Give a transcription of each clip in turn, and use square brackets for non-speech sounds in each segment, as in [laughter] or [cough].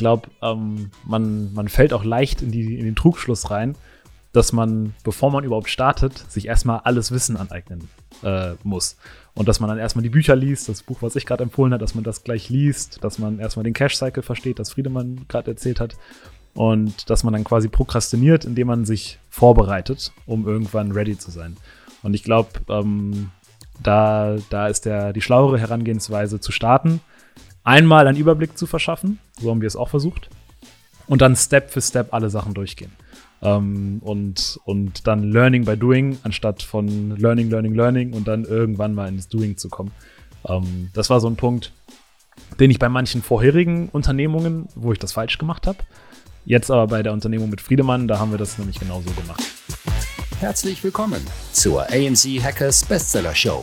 glaube, ähm, man, man fällt auch leicht in, die, in den Trugschluss rein, dass man, bevor man überhaupt startet, sich erstmal alles Wissen aneignen äh, muss. Und dass man dann erstmal die Bücher liest, das Buch, was ich gerade empfohlen habe, dass man das gleich liest, dass man erstmal den Cash-Cycle versteht, das Friedemann gerade erzählt hat. Und dass man dann quasi prokrastiniert, indem man sich vorbereitet, um irgendwann ready zu sein. Und ich glaube, ähm, da, da ist der, die schlauere Herangehensweise zu starten, einmal einen Überblick zu verschaffen, so haben wir es auch versucht, und dann Step für Step alle Sachen durchgehen. Ähm, und, und dann Learning by Doing, anstatt von Learning, Learning, Learning und dann irgendwann mal ins Doing zu kommen. Ähm, das war so ein Punkt, den ich bei manchen vorherigen Unternehmungen, wo ich das falsch gemacht habe. Jetzt aber bei der Unternehmung mit Friedemann, da haben wir das nämlich genauso gemacht. Herzlich willkommen zur AMZ Hackers Bestseller Show,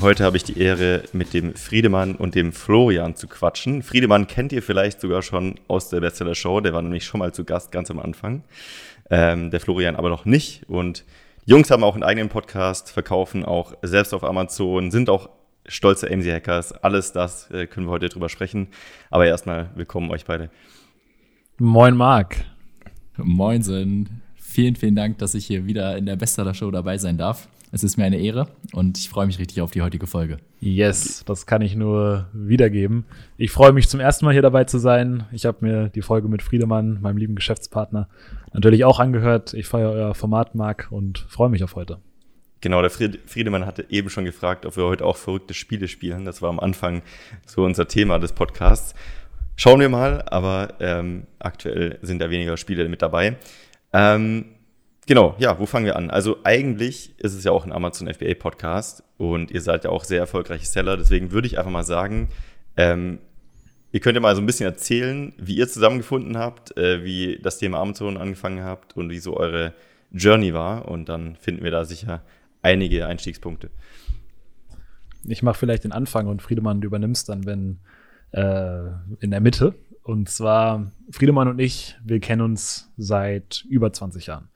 Heute habe ich die Ehre, mit dem Friedemann und dem Florian zu quatschen. Friedemann kennt ihr vielleicht sogar schon aus der Bestseller Show, der war nämlich schon mal zu Gast ganz am Anfang. Ähm, der Florian aber noch nicht. Und die Jungs haben auch einen eigenen Podcast, verkaufen auch selbst auf Amazon, sind auch stolze AMC-Hackers. Alles das äh, können wir heute drüber sprechen. Aber erstmal willkommen euch beide. Moin, Marc. Moinsen. Vielen, vielen Dank, dass ich hier wieder in der Bestseller Show dabei sein darf. Es ist mir eine Ehre und ich freue mich richtig auf die heutige Folge. Yes, das kann ich nur wiedergeben. Ich freue mich zum ersten Mal hier dabei zu sein. Ich habe mir die Folge mit Friedemann, meinem lieben Geschäftspartner, natürlich auch angehört. Ich feiere euer Format, Marc, und freue mich auf heute. Genau, der Friedemann hatte eben schon gefragt, ob wir heute auch verrückte Spiele spielen. Das war am Anfang so unser Thema des Podcasts. Schauen wir mal, aber ähm, aktuell sind da weniger Spiele mit dabei. Ähm, Genau, ja, wo fangen wir an? Also eigentlich ist es ja auch ein Amazon FBA Podcast und ihr seid ja auch sehr erfolgreiche Seller, deswegen würde ich einfach mal sagen, ähm, ihr könnt ja mal so ein bisschen erzählen, wie ihr zusammengefunden habt, äh, wie das Thema Amazon angefangen habt und wie so eure Journey war und dann finden wir da sicher einige Einstiegspunkte. Ich mache vielleicht den Anfang und Friedemann, du übernimmst dann, wenn äh, in der Mitte. Und zwar, Friedemann und ich, wir kennen uns seit über 20 Jahren.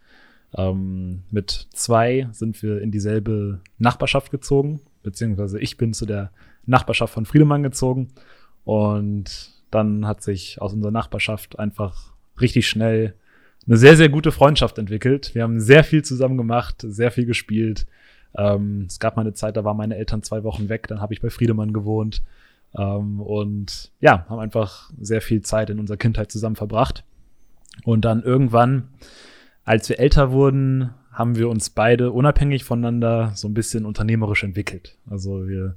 Ähm, mit zwei sind wir in dieselbe Nachbarschaft gezogen, beziehungsweise ich bin zu der Nachbarschaft von Friedemann gezogen. Und dann hat sich aus unserer Nachbarschaft einfach richtig schnell eine sehr, sehr gute Freundschaft entwickelt. Wir haben sehr viel zusammen gemacht, sehr viel gespielt. Ähm, es gab mal eine Zeit, da waren meine Eltern zwei Wochen weg, dann habe ich bei Friedemann gewohnt. Ähm, und ja, haben einfach sehr viel Zeit in unserer Kindheit zusammen verbracht. Und dann irgendwann als wir älter wurden, haben wir uns beide unabhängig voneinander so ein bisschen unternehmerisch entwickelt. Also wir,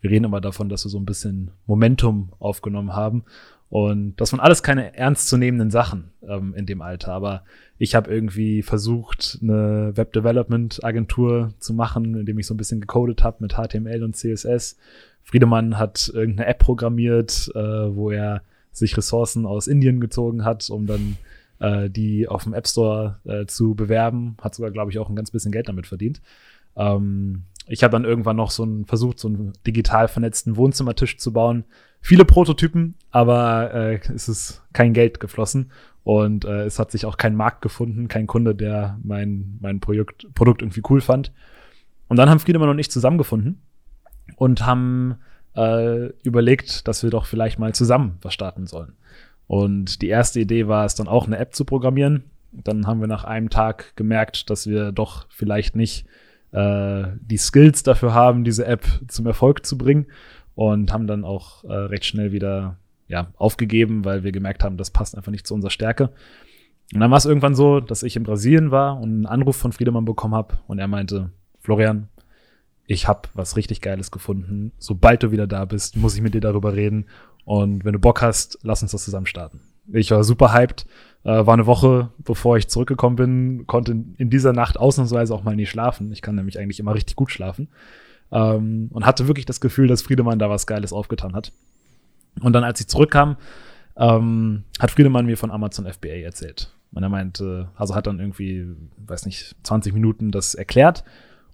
wir reden immer davon, dass wir so ein bisschen Momentum aufgenommen haben. Und das waren alles keine ernstzunehmenden Sachen ähm, in dem Alter. Aber ich habe irgendwie versucht, eine Web-Development-Agentur zu machen, indem ich so ein bisschen gecodet habe mit HTML und CSS. Friedemann hat irgendeine App programmiert, äh, wo er sich Ressourcen aus Indien gezogen hat, um dann äh, die auf dem App Store äh, zu bewerben. Hat sogar, glaube ich, auch ein ganz bisschen Geld damit verdient. Ähm, ich habe dann irgendwann noch so ein, versucht, so einen digital vernetzten Wohnzimmertisch zu bauen. Viele Prototypen, aber äh, es ist kein Geld geflossen und äh, es hat sich auch kein Markt gefunden, kein Kunde, der mein, mein Projekt, Produkt irgendwie cool fand. Und dann haben Friedemann und ich zusammengefunden und haben äh, überlegt, dass wir doch vielleicht mal zusammen was starten sollen. Und die erste Idee war es dann auch, eine App zu programmieren. Dann haben wir nach einem Tag gemerkt, dass wir doch vielleicht nicht äh, die Skills dafür haben, diese App zum Erfolg zu bringen. Und haben dann auch äh, recht schnell wieder ja, aufgegeben, weil wir gemerkt haben, das passt einfach nicht zu unserer Stärke. Und dann war es irgendwann so, dass ich in Brasilien war und einen Anruf von Friedemann bekommen habe und er meinte, Florian, ich habe was richtig Geiles gefunden. Sobald du wieder da bist, muss ich mit dir darüber reden. Und wenn du Bock hast, lass uns das zusammen starten. Ich war super hyped. Äh, war eine Woche, bevor ich zurückgekommen bin, konnte in dieser Nacht ausnahmsweise auch mal nie schlafen. Ich kann nämlich eigentlich immer richtig gut schlafen. Ähm, und hatte wirklich das Gefühl, dass Friedemann da was Geiles aufgetan hat. Und dann, als ich zurückkam, ähm, hat Friedemann mir von Amazon FBA erzählt. Und er meinte, also hat dann irgendwie, weiß nicht, 20 Minuten das erklärt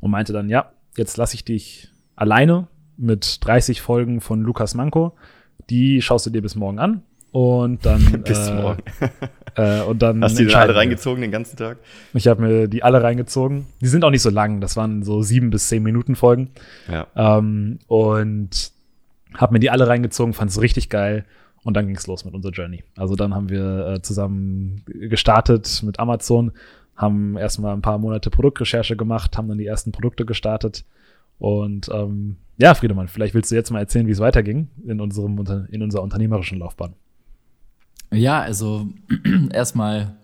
und meinte dann, ja, jetzt lasse ich dich alleine mit 30 Folgen von Lukas Manko. Die schaust du dir bis morgen an. Und dann. [laughs] bis äh, morgen. äh, und dann Hast du die alle reingezogen den ganzen Tag? Ich habe mir die alle reingezogen. Die sind auch nicht so lang. Das waren so sieben bis zehn Minuten Folgen. Ja. Ähm, und habe mir die alle reingezogen, fand es richtig geil. Und dann ging es los mit unserer Journey. Also dann haben wir äh, zusammen gestartet mit Amazon, haben erstmal ein paar Monate Produktrecherche gemacht, haben dann die ersten Produkte gestartet. Und ähm, ja, Friedemann, vielleicht willst du jetzt mal erzählen, wie es weiterging in, unserem, in unserer unternehmerischen Laufbahn. Ja, also [clears throat] erstmal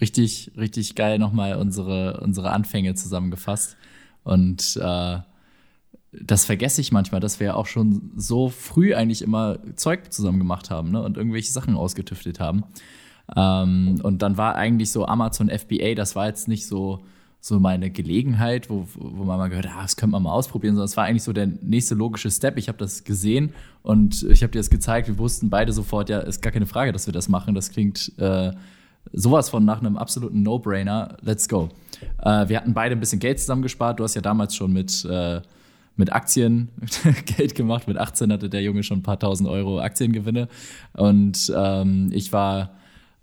richtig, richtig geil nochmal unsere, unsere Anfänge zusammengefasst. Und äh, das vergesse ich manchmal, dass wir auch schon so früh eigentlich immer Zeug zusammen gemacht haben ne? und irgendwelche Sachen ausgetüftet haben. Ähm, und dann war eigentlich so Amazon FBA, das war jetzt nicht so, so meine Gelegenheit, wo, wo man mal gehört ah, das könnte man mal ausprobieren, sondern es war eigentlich so der nächste logische Step. Ich habe das gesehen und ich habe dir das gezeigt. Wir wussten beide sofort, ja, ist gar keine Frage, dass wir das machen. Das klingt äh, sowas von nach einem absoluten No-Brainer. Let's go. Äh, wir hatten beide ein bisschen Geld zusammengespart. Du hast ja damals schon mit äh, mit Aktien [laughs] Geld gemacht. Mit 18 hatte der Junge schon ein paar tausend Euro Aktiengewinne. Und ähm, ich war,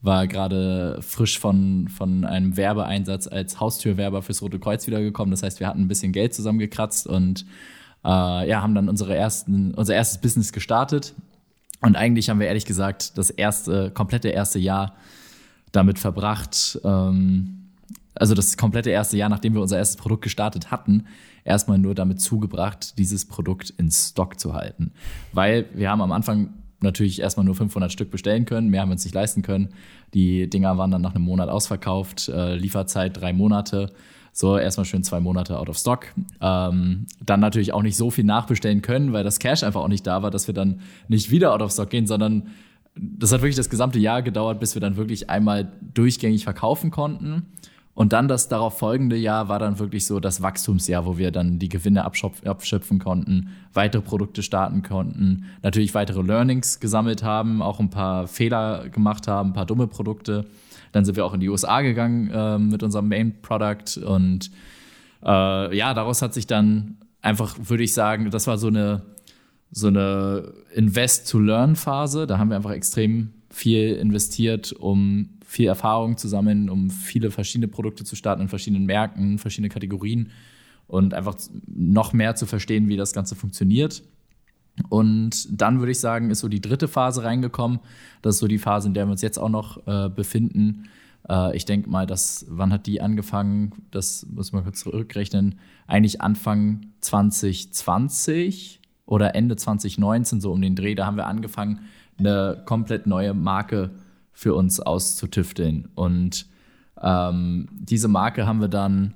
war gerade frisch von, von einem Werbeeinsatz als Haustürwerber fürs Rote Kreuz wiedergekommen. Das heißt, wir hatten ein bisschen Geld zusammengekratzt und äh, ja, haben dann unsere ersten, unser erstes Business gestartet. Und eigentlich haben wir ehrlich gesagt das erste, komplette erste Jahr damit verbracht, ähm, also das komplette erste Jahr, nachdem wir unser erstes Produkt gestartet hatten, erstmal nur damit zugebracht, dieses Produkt in Stock zu halten. Weil wir haben am Anfang natürlich erstmal nur 500 Stück bestellen können, mehr haben wir uns nicht leisten können. Die Dinger waren dann nach einem Monat ausverkauft, äh, Lieferzeit drei Monate. So, erstmal schön zwei Monate out of stock. Ähm, dann natürlich auch nicht so viel nachbestellen können, weil das Cash einfach auch nicht da war, dass wir dann nicht wieder out of stock gehen, sondern das hat wirklich das gesamte Jahr gedauert, bis wir dann wirklich einmal durchgängig verkaufen konnten. Und dann das darauf folgende Jahr war dann wirklich so das Wachstumsjahr, wo wir dann die Gewinne abschöpfen konnten, weitere Produkte starten konnten, natürlich weitere Learnings gesammelt haben, auch ein paar Fehler gemacht haben, ein paar dumme Produkte. Dann sind wir auch in die USA gegangen äh, mit unserem Main Product und äh, ja, daraus hat sich dann einfach, würde ich sagen, das war so eine so eine Invest-to-Learn-Phase. Da haben wir einfach extrem viel investiert, um viel Erfahrung zu sammeln, um viele verschiedene Produkte zu starten in verschiedenen Märkten, verschiedene Kategorien und einfach noch mehr zu verstehen, wie das Ganze funktioniert. Und dann würde ich sagen, ist so die dritte Phase reingekommen. Das ist so die Phase, in der wir uns jetzt auch noch äh, befinden. Äh, ich denke mal, dass, wann hat die angefangen? Das muss man kurz zurückrechnen. Eigentlich Anfang 2020 oder Ende 2019, so um den Dreh, da haben wir angefangen, eine komplett neue Marke zu für uns auszutüfteln. Und ähm, diese Marke haben wir dann,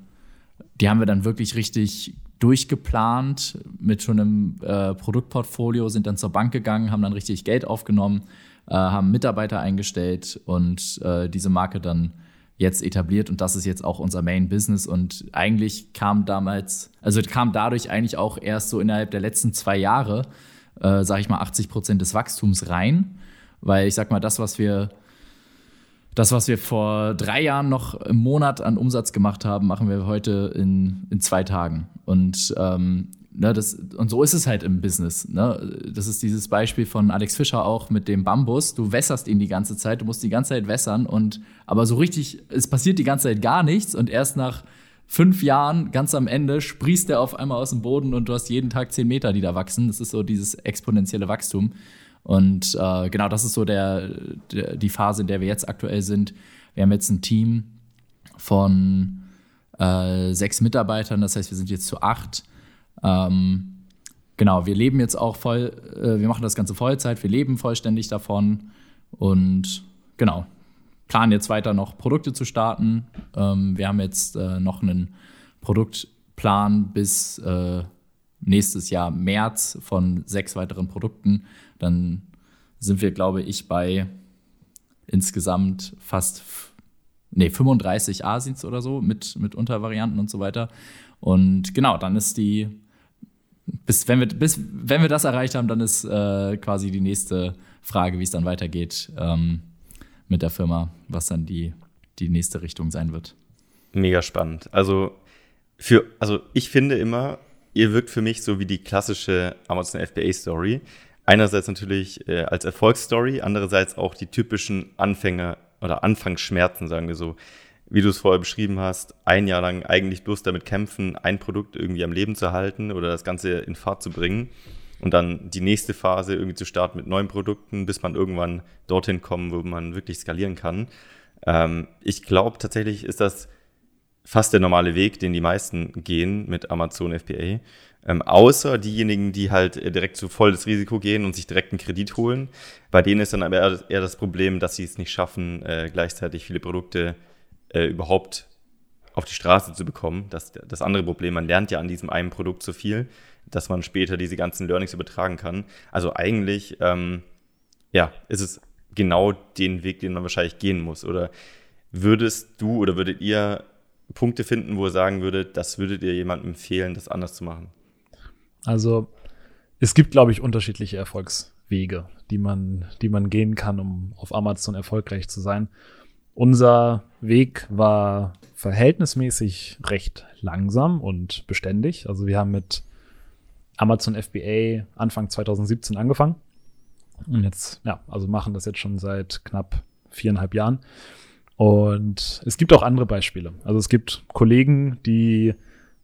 die haben wir dann wirklich richtig durchgeplant mit schon einem äh, Produktportfolio, sind dann zur Bank gegangen, haben dann richtig Geld aufgenommen, äh, haben Mitarbeiter eingestellt und äh, diese Marke dann jetzt etabliert. Und das ist jetzt auch unser Main Business. Und eigentlich kam damals, also kam dadurch eigentlich auch erst so innerhalb der letzten zwei Jahre, äh, sage ich mal, 80 Prozent des Wachstums rein, weil ich sag mal, das, was wir das, was wir vor drei Jahren noch im Monat an Umsatz gemacht haben, machen wir heute in, in zwei Tagen. Und, ähm, ne, das, und so ist es halt im Business. Ne? Das ist dieses Beispiel von Alex Fischer auch mit dem Bambus. Du wässerst ihn die ganze Zeit, du musst die ganze Zeit wässern und aber so richtig, es passiert die ganze Zeit gar nichts und erst nach fünf Jahren, ganz am Ende, sprießt er auf einmal aus dem Boden und du hast jeden Tag zehn Meter, die da wachsen. Das ist so dieses exponentielle Wachstum. Und äh, genau das ist so der, der, die Phase, in der wir jetzt aktuell sind. Wir haben jetzt ein Team von äh, sechs Mitarbeitern, das heißt, wir sind jetzt zu acht. Ähm, genau, wir leben jetzt auch voll, äh, wir machen das Ganze Vollzeit, wir leben vollständig davon und genau, planen jetzt weiter noch Produkte zu starten. Ähm, wir haben jetzt äh, noch einen Produktplan bis äh, nächstes Jahr März von sechs weiteren Produkten. Dann sind wir, glaube ich, bei insgesamt fast nee, 35 Asins oder so mit, mit Untervarianten und so weiter. Und genau, dann ist die, bis wenn wir, bis, wenn wir das erreicht haben, dann ist äh, quasi die nächste Frage, wie es dann weitergeht ähm, mit der Firma, was dann die, die nächste Richtung sein wird. Mega spannend. Also für, also ich finde immer, ihr wirkt für mich so wie die klassische Amazon FBA Story. Einerseits natürlich äh, als Erfolgsstory, andererseits auch die typischen Anfänger oder Anfangsschmerzen, sagen wir so. Wie du es vorher beschrieben hast, ein Jahr lang eigentlich bloß damit kämpfen, ein Produkt irgendwie am Leben zu halten oder das Ganze in Fahrt zu bringen und dann die nächste Phase irgendwie zu starten mit neuen Produkten, bis man irgendwann dorthin kommt, wo man wirklich skalieren kann. Ähm, ich glaube tatsächlich ist das fast der normale Weg, den die meisten gehen mit Amazon FBA. Ähm, außer diejenigen, die halt äh, direkt zu voll das Risiko gehen und sich direkt einen Kredit holen. Bei denen ist dann aber eher, eher das Problem, dass sie es nicht schaffen, äh, gleichzeitig viele Produkte äh, überhaupt auf die Straße zu bekommen. Das, das andere Problem, man lernt ja an diesem einen Produkt so viel, dass man später diese ganzen Learnings übertragen kann. Also eigentlich, ähm, ja, ist es genau den Weg, den man wahrscheinlich gehen muss. Oder würdest du oder würdet ihr Punkte finden, wo ihr sagen würdet, das würdet ihr jemandem empfehlen, das anders zu machen? Also es gibt, glaube ich, unterschiedliche Erfolgswege, die man, die man gehen kann, um auf Amazon erfolgreich zu sein. Unser Weg war verhältnismäßig recht langsam und beständig. Also wir haben mit Amazon FBA Anfang 2017 angefangen. Und jetzt, ja, also machen das jetzt schon seit knapp viereinhalb Jahren. Und es gibt auch andere Beispiele. Also es gibt Kollegen, die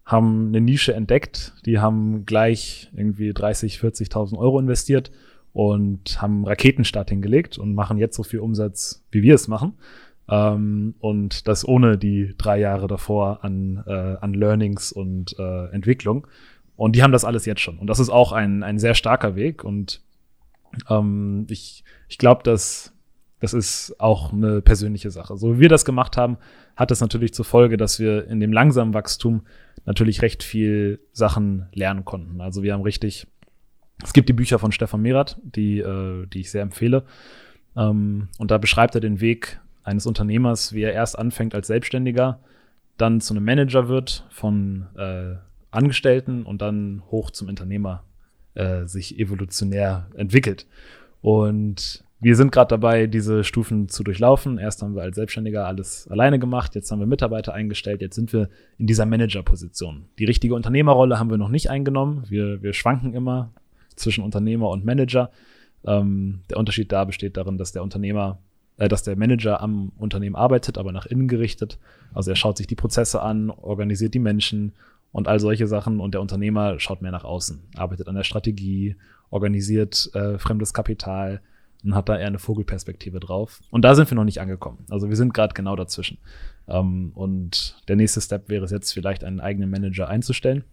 haben eine Nische entdeckt, die haben gleich irgendwie 30, 40.000 Euro investiert und haben Raketenstart hingelegt und machen jetzt so viel Umsatz, wie wir es machen. Ähm, und das ohne die drei Jahre davor an, äh, an Learnings und äh, Entwicklung. Und die haben das alles jetzt schon. Und das ist auch ein, ein sehr starker Weg. Und ähm, ich, ich glaube, dass das ist auch eine persönliche Sache. So wie wir das gemacht haben, hat es natürlich zur Folge, dass wir in dem langsamen Wachstum natürlich recht viel Sachen lernen konnten. Also wir haben richtig, es gibt die Bücher von Stefan Merath, die, äh, die ich sehr empfehle. Ähm, und da beschreibt er den Weg eines Unternehmers, wie er erst anfängt als Selbstständiger, dann zu einem Manager wird von äh, Angestellten und dann hoch zum Unternehmer äh, sich evolutionär entwickelt. Und wir sind gerade dabei, diese Stufen zu durchlaufen. Erst haben wir als Selbstständiger alles alleine gemacht, jetzt haben wir Mitarbeiter eingestellt, jetzt sind wir in dieser Managerposition. Die richtige Unternehmerrolle haben wir noch nicht eingenommen. Wir, wir schwanken immer zwischen Unternehmer und Manager. Ähm, der Unterschied da besteht darin, dass der Unternehmer, äh, dass der Manager am Unternehmen arbeitet, aber nach innen gerichtet. Also er schaut sich die Prozesse an, organisiert die Menschen und all solche Sachen und der Unternehmer schaut mehr nach außen, arbeitet an der Strategie, organisiert äh, fremdes Kapital, und hat da eher eine Vogelperspektive drauf. Und da sind wir noch nicht angekommen. Also wir sind gerade genau dazwischen. Ähm, und der nächste Step wäre es jetzt vielleicht einen eigenen Manager einzustellen.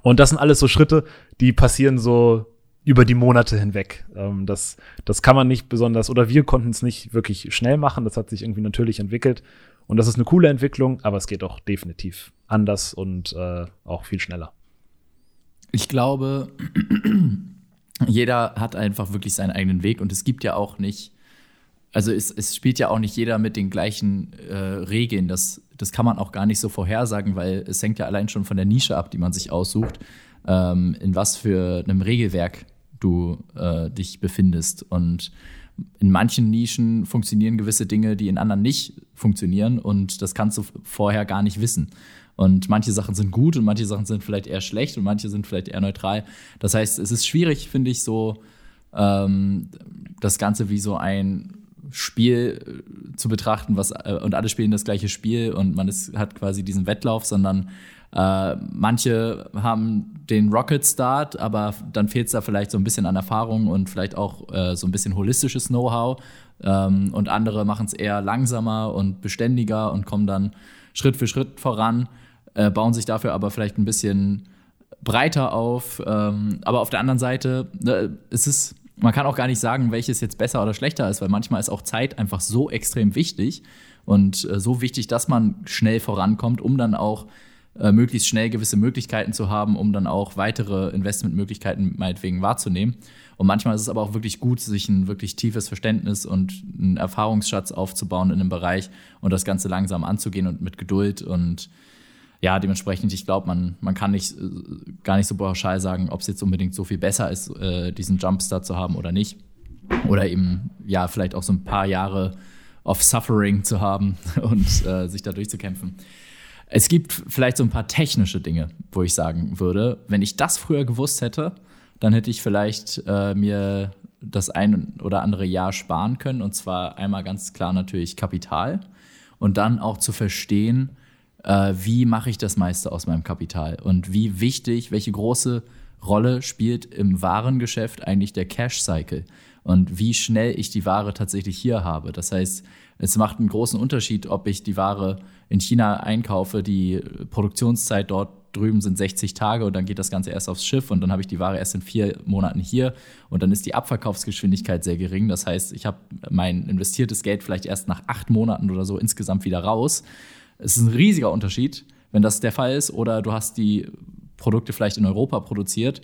Und das sind alles so Schritte, die passieren so über die Monate hinweg. Ähm, das, das kann man nicht besonders, oder wir konnten es nicht wirklich schnell machen. Das hat sich irgendwie natürlich entwickelt. Und das ist eine coole Entwicklung, aber es geht auch definitiv anders und äh, auch viel schneller. Ich glaube, jeder hat einfach wirklich seinen eigenen Weg und es gibt ja auch nicht, also es, es spielt ja auch nicht jeder mit den gleichen äh, Regeln. Das, das kann man auch gar nicht so vorhersagen, weil es hängt ja allein schon von der Nische ab, die man sich aussucht, ähm, in was für einem Regelwerk du äh, dich befindest. Und in manchen Nischen funktionieren gewisse Dinge, die in anderen nicht funktionieren und das kannst du vorher gar nicht wissen. Und manche Sachen sind gut und manche Sachen sind vielleicht eher schlecht und manche sind vielleicht eher neutral. Das heißt, es ist schwierig, finde ich, so ähm, das Ganze wie so ein Spiel äh, zu betrachten, was äh, und alle spielen das gleiche Spiel und man ist, hat quasi diesen Wettlauf, sondern äh, manche haben den Rocket Start, aber dann fehlt es da vielleicht so ein bisschen an Erfahrung und vielleicht auch äh, so ein bisschen holistisches Know-how. Ähm, und andere machen es eher langsamer und beständiger und kommen dann Schritt für Schritt voran äh, bauen sich dafür aber vielleicht ein bisschen breiter auf. Ähm, aber auf der anderen Seite, äh, es man kann auch gar nicht sagen, welches jetzt besser oder schlechter ist, weil manchmal ist auch Zeit einfach so extrem wichtig und äh, so wichtig, dass man schnell vorankommt, um dann auch äh, möglichst schnell gewisse Möglichkeiten zu haben, um dann auch weitere Investmentmöglichkeiten meinetwegen wahrzunehmen. Und manchmal ist es aber auch wirklich gut, sich ein wirklich tiefes Verständnis und einen Erfahrungsschatz aufzubauen in einem Bereich und das Ganze langsam anzugehen und mit Geduld und ja, dementsprechend, ich glaube, man, man kann nicht äh, gar nicht so pauschal sagen, ob es jetzt unbedingt so viel besser ist, äh, diesen Jumpstart zu haben oder nicht. Oder eben, ja, vielleicht auch so ein paar Jahre of Suffering zu haben [laughs] und äh, sich da durchzukämpfen. Es gibt vielleicht so ein paar technische Dinge, wo ich sagen würde, wenn ich das früher gewusst hätte, dann hätte ich vielleicht äh, mir das ein oder andere Jahr sparen können. Und zwar einmal ganz klar natürlich Kapital und dann auch zu verstehen, äh, wie mache ich das meiste aus meinem Kapital und wie wichtig, welche große Rolle spielt im Warengeschäft eigentlich der Cash-Cycle und wie schnell ich die Ware tatsächlich hier habe. Das heißt, es macht einen großen Unterschied, ob ich die Ware in China einkaufe, die Produktionszeit dort drüben sind 60 Tage und dann geht das Ganze erst aufs Schiff und dann habe ich die Ware erst in vier Monaten hier und dann ist die Abverkaufsgeschwindigkeit sehr gering. Das heißt, ich habe mein investiertes Geld vielleicht erst nach acht Monaten oder so insgesamt wieder raus. Es ist ein riesiger Unterschied, wenn das der Fall ist. Oder du hast die Produkte vielleicht in Europa produziert.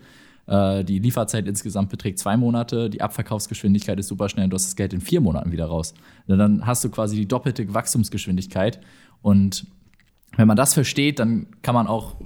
Äh, die Lieferzeit insgesamt beträgt zwei Monate, die Abverkaufsgeschwindigkeit ist super schnell und du hast das Geld in vier Monaten wieder raus. Dann hast du quasi die doppelte Wachstumsgeschwindigkeit. Und wenn man das versteht, dann kann man auch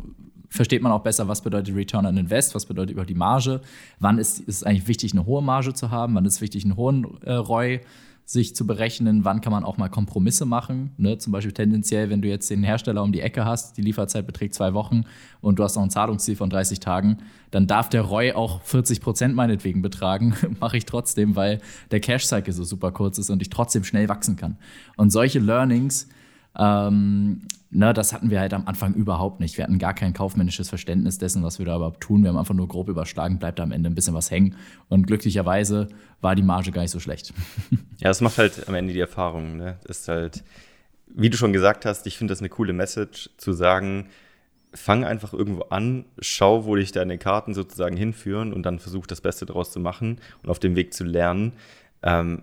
versteht man auch besser, was bedeutet Return on Invest, was bedeutet über die Marge, wann ist, ist es eigentlich wichtig, eine hohe Marge zu haben, wann ist es wichtig, einen hohen äh, ROI sich zu berechnen, wann kann man auch mal Kompromisse machen. Ne? Zum Beispiel tendenziell, wenn du jetzt den Hersteller um die Ecke hast, die Lieferzeit beträgt zwei Wochen und du hast noch ein Zahlungsziel von 30 Tagen, dann darf der ROI auch 40 Prozent meinetwegen betragen. [laughs] Mache ich trotzdem, weil der Cash-Cycle so super kurz ist und ich trotzdem schnell wachsen kann. Und solche Learnings ähm, ne, das hatten wir halt am Anfang überhaupt nicht. Wir hatten gar kein kaufmännisches Verständnis dessen, was wir da überhaupt tun. Wir haben einfach nur grob überschlagen, bleibt am Ende ein bisschen was hängen. Und glücklicherweise war die Marge gar nicht so schlecht. [laughs] Ja, das macht halt am Ende die Erfahrung. Ne? Ist halt, wie du schon gesagt hast, ich finde das eine coole Message, zu sagen, fang einfach irgendwo an, schau, wo dich deine Karten sozusagen hinführen und dann versuch das Beste daraus zu machen und auf dem Weg zu lernen. Ähm,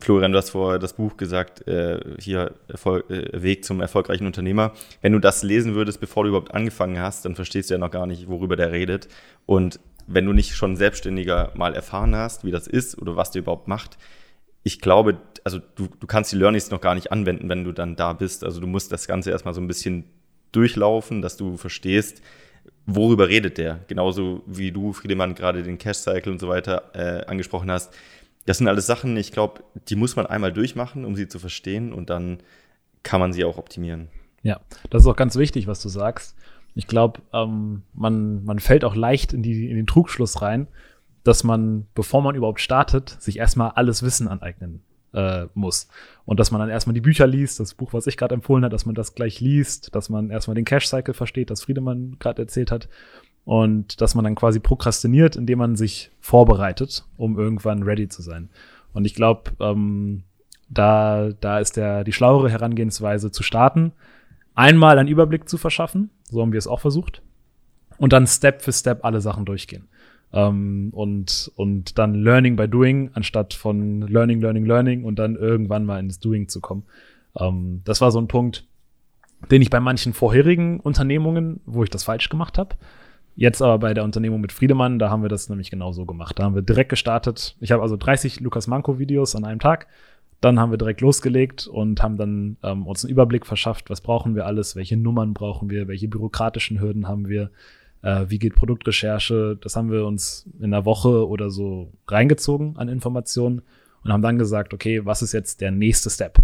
Florian, du hast vorher das Buch gesagt, äh, hier Erfolg, äh, Weg zum erfolgreichen Unternehmer. Wenn du das lesen würdest, bevor du überhaupt angefangen hast, dann verstehst du ja noch gar nicht, worüber der redet. Und wenn du nicht schon selbstständiger mal erfahren hast, wie das ist oder was der überhaupt macht, ich glaube, also du, du kannst die Learnings noch gar nicht anwenden, wenn du dann da bist. Also du musst das Ganze erstmal so ein bisschen durchlaufen, dass du verstehst, worüber redet der. Genauso wie du, Friedemann, gerade den Cash Cycle und so weiter äh, angesprochen hast das sind alles Sachen, ich glaube, die muss man einmal durchmachen, um sie zu verstehen und dann kann man sie auch optimieren. Ja, das ist auch ganz wichtig, was du sagst. Ich glaube, ähm, man, man fällt auch leicht in, die, in den Trugschluss rein, dass man, bevor man überhaupt startet, sich erstmal alles Wissen aneignen äh, muss. Und dass man dann erstmal die Bücher liest, das Buch, was ich gerade empfohlen habe, dass man das gleich liest, dass man erstmal den Cash-Cycle versteht, das Friedemann gerade erzählt hat und dass man dann quasi prokrastiniert, indem man sich vorbereitet, um irgendwann ready zu sein. Und ich glaube, ähm, da, da ist der, die schlauere Herangehensweise zu starten, einmal einen Überblick zu verschaffen, so haben wir es auch versucht, und dann Step für Step alle Sachen durchgehen. Ähm, und, und dann Learning by Doing, anstatt von Learning, Learning, Learning und dann irgendwann mal ins Doing zu kommen. Ähm, das war so ein Punkt, den ich bei manchen vorherigen Unternehmungen, wo ich das falsch gemacht habe, Jetzt aber bei der Unternehmung mit Friedemann, da haben wir das nämlich genau so gemacht. Da haben wir direkt gestartet. Ich habe also 30 Lukas Manko Videos an einem Tag. Dann haben wir direkt losgelegt und haben dann ähm, uns einen Überblick verschafft, was brauchen wir alles, welche Nummern brauchen wir, welche bürokratischen Hürden haben wir, äh, wie geht Produktrecherche. Das haben wir uns in einer Woche oder so reingezogen an Informationen und haben dann gesagt, okay, was ist jetzt der nächste Step?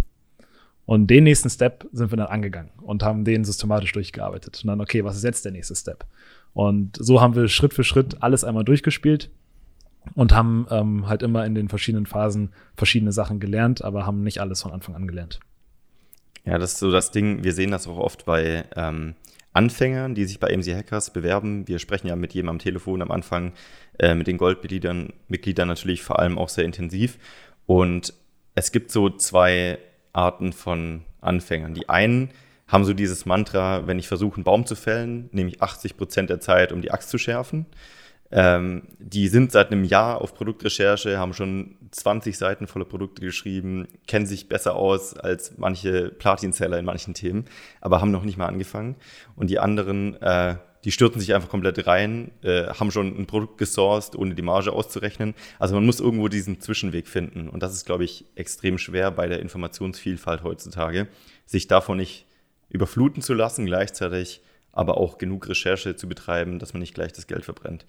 Und den nächsten Step sind wir dann angegangen und haben den systematisch durchgearbeitet. Und dann, okay, was ist jetzt der nächste Step? Und so haben wir Schritt für Schritt alles einmal durchgespielt und haben ähm, halt immer in den verschiedenen Phasen verschiedene Sachen gelernt, aber haben nicht alles von Anfang an gelernt. Ja, das ist so das Ding. Wir sehen das auch oft bei ähm, Anfängern, die sich bei AMC Hackers bewerben. Wir sprechen ja mit jedem am Telefon am Anfang, äh, mit den Goldmitgliedern Mitgliedern natürlich vor allem auch sehr intensiv. Und es gibt so zwei Arten von Anfängern. Die einen, haben so dieses Mantra, wenn ich versuche, einen Baum zu fällen, nehme ich 80 Prozent der Zeit, um die Axt zu schärfen. Ähm, die sind seit einem Jahr auf Produktrecherche, haben schon 20 Seiten voller Produkte geschrieben, kennen sich besser aus als manche Platin-Seller in manchen Themen, aber haben noch nicht mal angefangen. Und die anderen, äh, die stürzen sich einfach komplett rein, äh, haben schon ein Produkt gesourced, ohne die Marge auszurechnen. Also man muss irgendwo diesen Zwischenweg finden. Und das ist, glaube ich, extrem schwer bei der Informationsvielfalt heutzutage, sich davon nicht überfluten zu lassen, gleichzeitig aber auch genug Recherche zu betreiben, dass man nicht gleich das Geld verbrennt.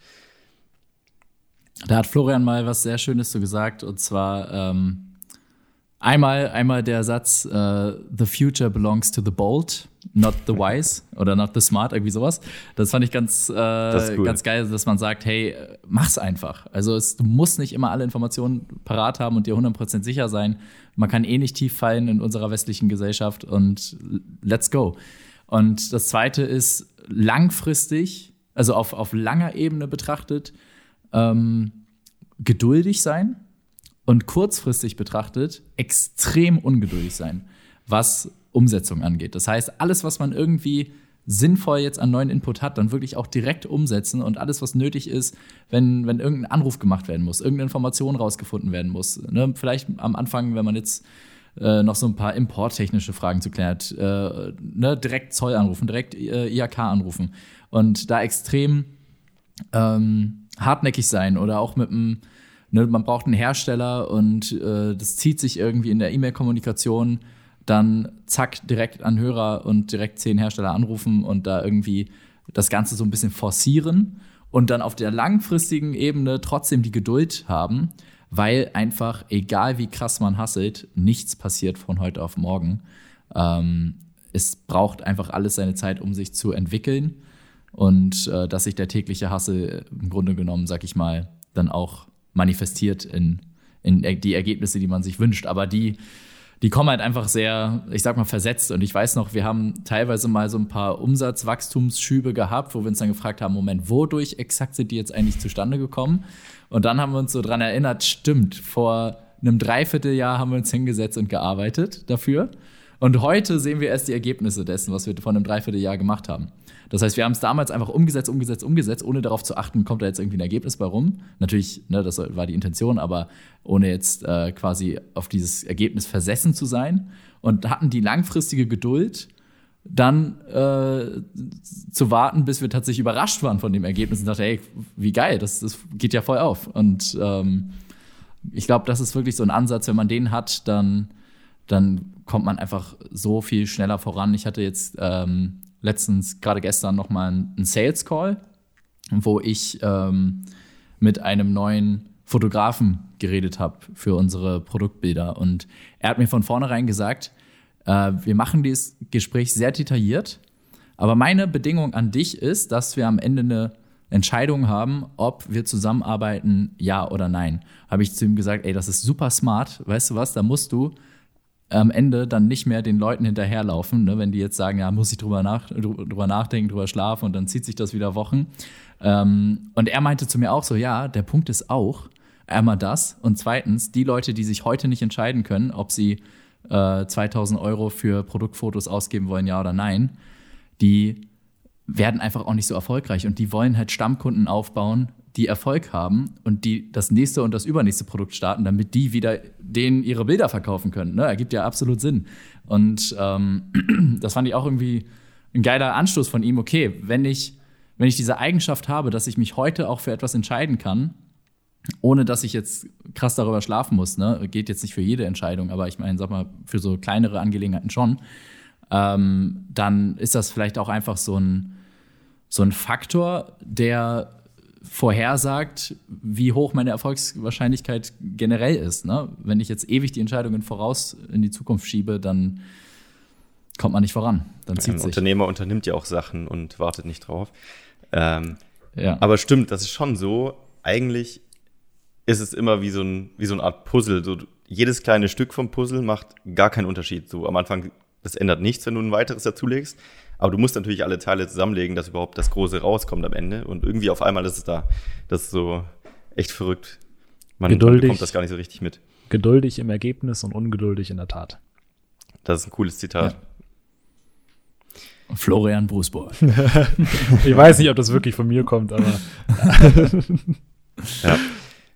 Da hat Florian mal was sehr Schönes zu gesagt, und zwar ähm, einmal, einmal der Satz, uh, The future belongs to the bold, not the wise [laughs] oder not the smart, irgendwie sowas. Das fand ich ganz, äh, cool. ganz geil, dass man sagt, hey, mach's einfach. Also es, du musst nicht immer alle Informationen parat haben und dir 100% sicher sein. Man kann eh nicht tief fallen in unserer westlichen Gesellschaft und let's go. Und das Zweite ist langfristig, also auf, auf langer Ebene betrachtet, ähm, geduldig sein und kurzfristig betrachtet extrem ungeduldig sein, was Umsetzung angeht. Das heißt, alles, was man irgendwie sinnvoll jetzt an neuen Input hat, dann wirklich auch direkt umsetzen und alles, was nötig ist, wenn, wenn irgendein Anruf gemacht werden muss, irgendeine Information rausgefunden werden muss. Ne? Vielleicht am Anfang, wenn man jetzt äh, noch so ein paar importtechnische Fragen zu klären hat, äh, ne? direkt Zoll anrufen, direkt äh, IHK anrufen und da extrem ähm, hartnäckig sein oder auch mit einem, ne, man braucht einen Hersteller und äh, das zieht sich irgendwie in der E-Mail-Kommunikation, dann zack, direkt an Hörer und direkt zehn Hersteller anrufen und da irgendwie das Ganze so ein bisschen forcieren und dann auf der langfristigen Ebene trotzdem die Geduld haben, weil einfach, egal wie krass man hasselt, nichts passiert von heute auf morgen. Ähm, es braucht einfach alles seine Zeit, um sich zu entwickeln und äh, dass sich der tägliche Hassel im Grunde genommen, sag ich mal, dann auch manifestiert in, in die Ergebnisse, die man sich wünscht. Aber die, die kommen halt einfach sehr, ich sag mal, versetzt. Und ich weiß noch, wir haben teilweise mal so ein paar Umsatzwachstumsschübe gehabt, wo wir uns dann gefragt haben, Moment, wodurch exakt sind die jetzt eigentlich zustande gekommen? Und dann haben wir uns so dran erinnert, stimmt, vor einem Dreivierteljahr haben wir uns hingesetzt und gearbeitet dafür. Und heute sehen wir erst die Ergebnisse dessen, was wir vor einem Dreivierteljahr gemacht haben. Das heißt, wir haben es damals einfach umgesetzt, umgesetzt, umgesetzt, ohne darauf zu achten, kommt da jetzt irgendwie ein Ergebnis bei rum. Natürlich, ne, das war die Intention, aber ohne jetzt äh, quasi auf dieses Ergebnis versessen zu sein und hatten die langfristige Geduld, dann äh, zu warten, bis wir tatsächlich überrascht waren von dem Ergebnis und dachte, hey, wie geil, das, das geht ja voll auf. Und ähm, ich glaube, das ist wirklich so ein Ansatz, wenn man den hat, dann, dann kommt man einfach so viel schneller voran. Ich hatte jetzt ähm, letztens, gerade gestern, nochmal einen Sales Call, wo ich ähm, mit einem neuen Fotografen geredet habe für unsere Produktbilder. Und er hat mir von vornherein gesagt, äh, wir machen dieses Gespräch sehr detailliert, aber meine Bedingung an dich ist, dass wir am Ende eine Entscheidung haben, ob wir zusammenarbeiten, ja oder nein. Habe ich zu ihm gesagt, ey, das ist super smart, weißt du was, da musst du am Ende dann nicht mehr den Leuten hinterherlaufen, ne? wenn die jetzt sagen, ja, muss ich drüber, nach, drüber nachdenken, drüber schlafen und dann zieht sich das wieder Wochen. Ähm, und er meinte zu mir auch so, ja, der Punkt ist auch, einmal das und zweitens, die Leute, die sich heute nicht entscheiden können, ob sie äh, 2000 Euro für Produktfotos ausgeben wollen, ja oder nein, die werden einfach auch nicht so erfolgreich und die wollen halt Stammkunden aufbauen, die Erfolg haben und die das nächste und das übernächste Produkt starten, damit die wieder denen ihre Bilder verkaufen können. Ne? Ergibt ja absolut Sinn. Und ähm, [clears throat] das fand ich auch irgendwie ein geiler Anstoß von ihm. Okay, wenn ich, wenn ich diese Eigenschaft habe, dass ich mich heute auch für etwas entscheiden kann, ohne dass ich jetzt krass darüber schlafen muss, ne? geht jetzt nicht für jede Entscheidung, aber ich meine, sag mal, für so kleinere Angelegenheiten schon, ähm, dann ist das vielleicht auch einfach so ein, so ein Faktor, der vorhersagt, wie hoch meine Erfolgswahrscheinlichkeit generell ist. Ne? Wenn ich jetzt ewig die Entscheidungen voraus in die Zukunft schiebe, dann kommt man nicht voran. Dann zieht Ein sich. Unternehmer unternimmt ja auch Sachen und wartet nicht drauf. Ähm, Ja. Aber stimmt, das ist schon so. Eigentlich ist es immer wie so, ein, wie so eine Art Puzzle. So, jedes kleine Stück vom Puzzle macht gar keinen Unterschied. So am Anfang, das ändert nichts, wenn du ein weiteres dazulegst. Aber du musst natürlich alle Teile zusammenlegen, dass überhaupt das Große rauskommt am Ende. Und irgendwie auf einmal ist es da. Das ist so echt verrückt. Man, man Geduldig. bekommt das gar nicht so richtig mit. Geduldig im Ergebnis und ungeduldig in der Tat. Das ist ein cooles Zitat. Florian Brusbohr. [laughs] ich weiß nicht, ob das wirklich von mir kommt, aber. ja.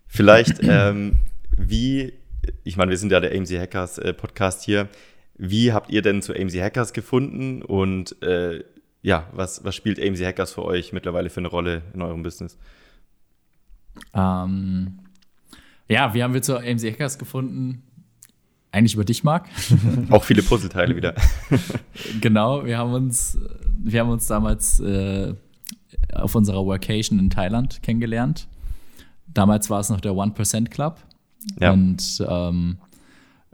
Vielleicht, ähm, wie, ich meine, wir sind ja der AMC Hackers äh, Podcast hier. Wie habt ihr denn zu AMC Hackers gefunden und äh, ja, was, was spielt AMC Hackers für euch mittlerweile für eine Rolle in eurem Business? Ähm, ja, wie haben wir zu AMC Hackers gefunden? Eigentlich über dich, Marc. [laughs] Auch viele Puzzleteile wieder. [laughs] genau, wir haben uns, wir haben uns damals äh, auf unserer Workation in Thailand kennengelernt. Damals war es noch der 1% Club. Ja. Und ähm,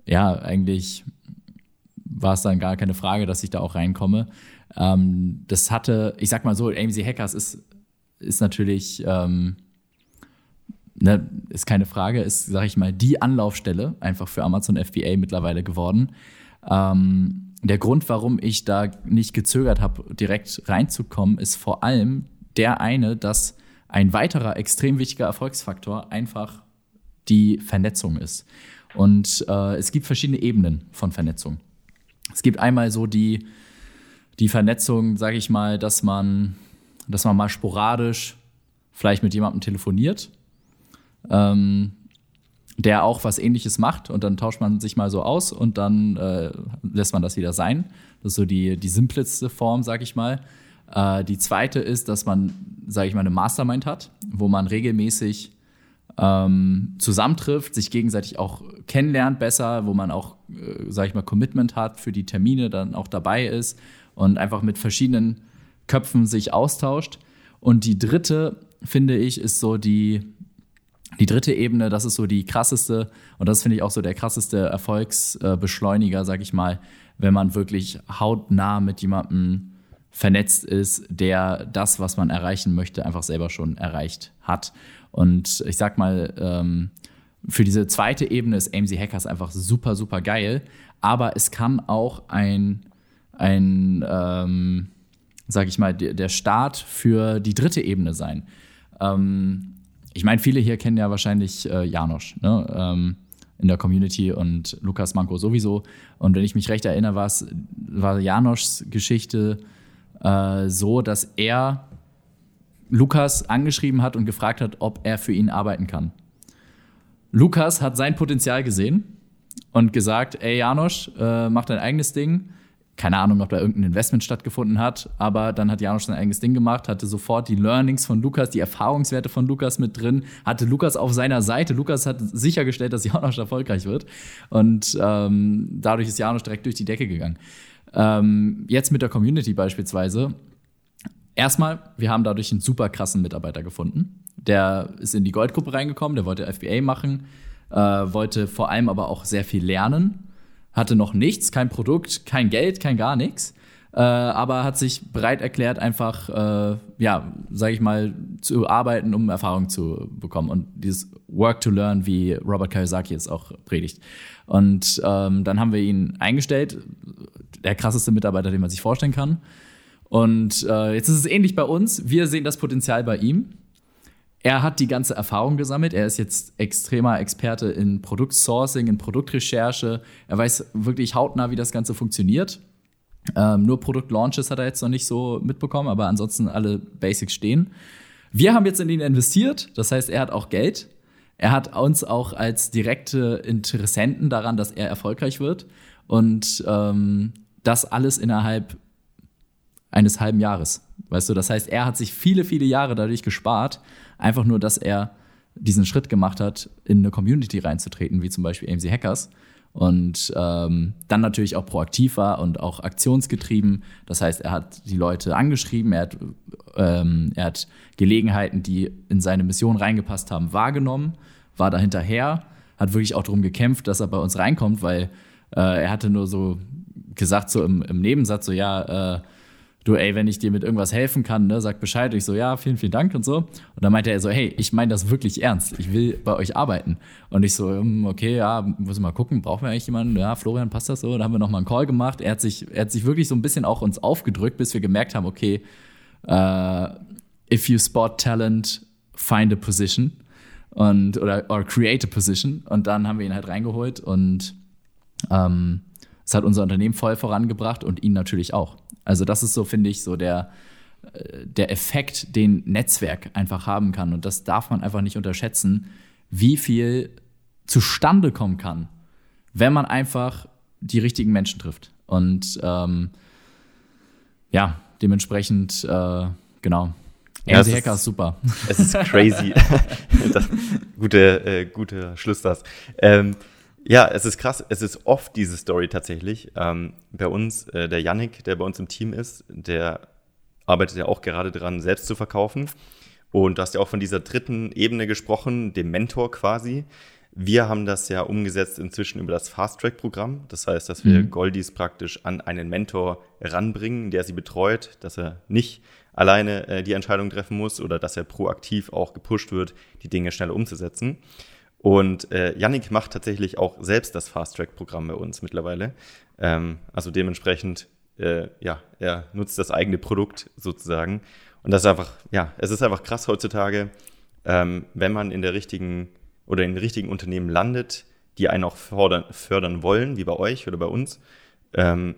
ja, eigentlich war es dann gar keine Frage, dass ich da auch reinkomme. Ähm, das hatte, ich sag mal so, AMC Hackers ist, ist natürlich ähm, ne, ist keine Frage, ist, sage ich mal, die Anlaufstelle einfach für Amazon FBA mittlerweile geworden. Ähm, der Grund, warum ich da nicht gezögert habe, direkt reinzukommen, ist vor allem der eine, dass ein weiterer extrem wichtiger Erfolgsfaktor einfach die Vernetzung ist. Und äh, es gibt verschiedene Ebenen von Vernetzung. Es gibt einmal so die, die Vernetzung, sage ich mal, dass man, dass man mal sporadisch vielleicht mit jemandem telefoniert ähm, der auch was ähnliches macht und dann tauscht man sich mal so aus und dann äh, lässt man das wieder sein. Das ist so die, die simpleste Form, sag ich mal. Äh, die zweite ist, dass man, sage ich mal, eine Mastermind hat, wo man regelmäßig ähm, zusammentrifft, sich gegenseitig auch kennenlernt besser, wo man auch, äh, sage ich mal, Commitment hat für die Termine, dann auch dabei ist und einfach mit verschiedenen Köpfen sich austauscht. Und die dritte, finde ich, ist so die, die dritte Ebene, das ist so die krasseste, und das finde ich auch so der krasseste Erfolgsbeschleuniger, sag ich mal, wenn man wirklich hautnah mit jemandem vernetzt ist, der das, was man erreichen möchte, einfach selber schon erreicht hat. Und ich sag mal, ähm, für diese zweite Ebene ist AMC Hackers einfach super, super geil. Aber es kann auch ein, ein ähm, sag ich mal, der Start für die dritte Ebene sein. Ähm, ich meine, viele hier kennen ja wahrscheinlich äh, Janosch ne? ähm, in der Community und Lukas Manko sowieso. Und wenn ich mich recht erinnere, war Janoschs Geschichte äh, so, dass er Lukas angeschrieben hat und gefragt hat, ob er für ihn arbeiten kann. Lukas hat sein Potenzial gesehen und gesagt, ey Janosch, äh, mach dein eigenes Ding keine Ahnung, ob da irgendein Investment stattgefunden hat, aber dann hat Janusz sein eigenes Ding gemacht, hatte sofort die Learnings von Lukas, die Erfahrungswerte von Lukas mit drin, hatte Lukas auf seiner Seite. Lukas hat sichergestellt, dass Janusz erfolgreich wird und ähm, dadurch ist Janusz direkt durch die Decke gegangen. Ähm, jetzt mit der Community beispielsweise. Erstmal, wir haben dadurch einen super krassen Mitarbeiter gefunden. Der ist in die Goldgruppe reingekommen, der wollte FBA machen, äh, wollte vor allem aber auch sehr viel lernen hatte noch nichts, kein Produkt, kein Geld, kein gar nichts. Äh, aber hat sich bereit erklärt, einfach, äh, ja, sage ich mal, zu arbeiten, um Erfahrung zu bekommen. Und dieses Work to Learn, wie Robert Kiyosaki es auch predigt. Und ähm, dann haben wir ihn eingestellt, der krasseste Mitarbeiter, den man sich vorstellen kann. Und äh, jetzt ist es ähnlich bei uns. Wir sehen das Potenzial bei ihm. Er hat die ganze Erfahrung gesammelt. Er ist jetzt extremer Experte in Produktsourcing, in Produktrecherche. Er weiß wirklich hautnah, wie das Ganze funktioniert. Ähm, nur Produktlaunches hat er jetzt noch nicht so mitbekommen, aber ansonsten alle Basics stehen. Wir haben jetzt in ihn investiert, das heißt, er hat auch Geld. Er hat uns auch als direkte Interessenten daran, dass er erfolgreich wird. Und ähm, das alles innerhalb eines halben Jahres. Weißt du, das heißt, er hat sich viele, viele Jahre dadurch gespart, einfach nur, dass er diesen Schritt gemacht hat, in eine Community reinzutreten, wie zum Beispiel AMC Hackers. Und ähm, dann natürlich auch proaktiv war und auch aktionsgetrieben. Das heißt, er hat die Leute angeschrieben, er hat, ähm, er hat Gelegenheiten, die in seine Mission reingepasst haben, wahrgenommen, war da hinterher, hat wirklich auch darum gekämpft, dass er bei uns reinkommt, weil äh, er hatte nur so gesagt, so im, im Nebensatz, so ja, äh, du, ey, wenn ich dir mit irgendwas helfen kann, ne, sag Bescheid. Ich so, ja, vielen, vielen Dank und so. Und dann meinte er so, hey, ich meine das wirklich ernst. Ich will bei euch arbeiten. Und ich so, hm, okay, ja, muss mal gucken, brauchen wir eigentlich jemanden? Ja, Florian, passt das so? Da haben wir nochmal einen Call gemacht. Er hat sich, er hat sich wirklich so ein bisschen auch uns aufgedrückt, bis wir gemerkt haben, okay, uh, if you spot talent, find a position. Und, oder or create a position. Und dann haben wir ihn halt reingeholt und ähm, Es hat unser Unternehmen voll vorangebracht und ihn natürlich auch. Also das ist so, finde ich, so der, äh, der Effekt, den Netzwerk einfach haben kann. Und das darf man einfach nicht unterschätzen, wie viel zustande kommen kann, wenn man einfach die richtigen Menschen trifft. Und ähm, ja, dementsprechend, äh, genau. Ja, AMC Hacker ist super. Es ist crazy. [laughs] [laughs] das, gute, äh, guter Schluss das. Ähm, ja, es ist krass. Es ist oft diese Story tatsächlich. Ähm, bei uns, äh, der Yannick, der bei uns im Team ist, der arbeitet ja auch gerade dran, selbst zu verkaufen. Und du hast ja auch von dieser dritten Ebene gesprochen, dem Mentor quasi. Wir haben das ja umgesetzt inzwischen über das Fast-Track-Programm. Das heißt, dass wir mhm. Goldies praktisch an einen Mentor ranbringen, der sie betreut, dass er nicht alleine äh, die Entscheidung treffen muss oder dass er proaktiv auch gepusht wird, die Dinge schneller umzusetzen. Und äh, Yannick macht tatsächlich auch selbst das Fast-Track-Programm bei uns mittlerweile. Ähm, also dementsprechend, äh, ja, er nutzt das eigene Produkt sozusagen. Und das ist einfach, ja, es ist einfach krass heutzutage, ähm, wenn man in der richtigen oder in den richtigen Unternehmen landet, die einen auch fördern, fördern wollen, wie bei euch oder bei uns, ähm,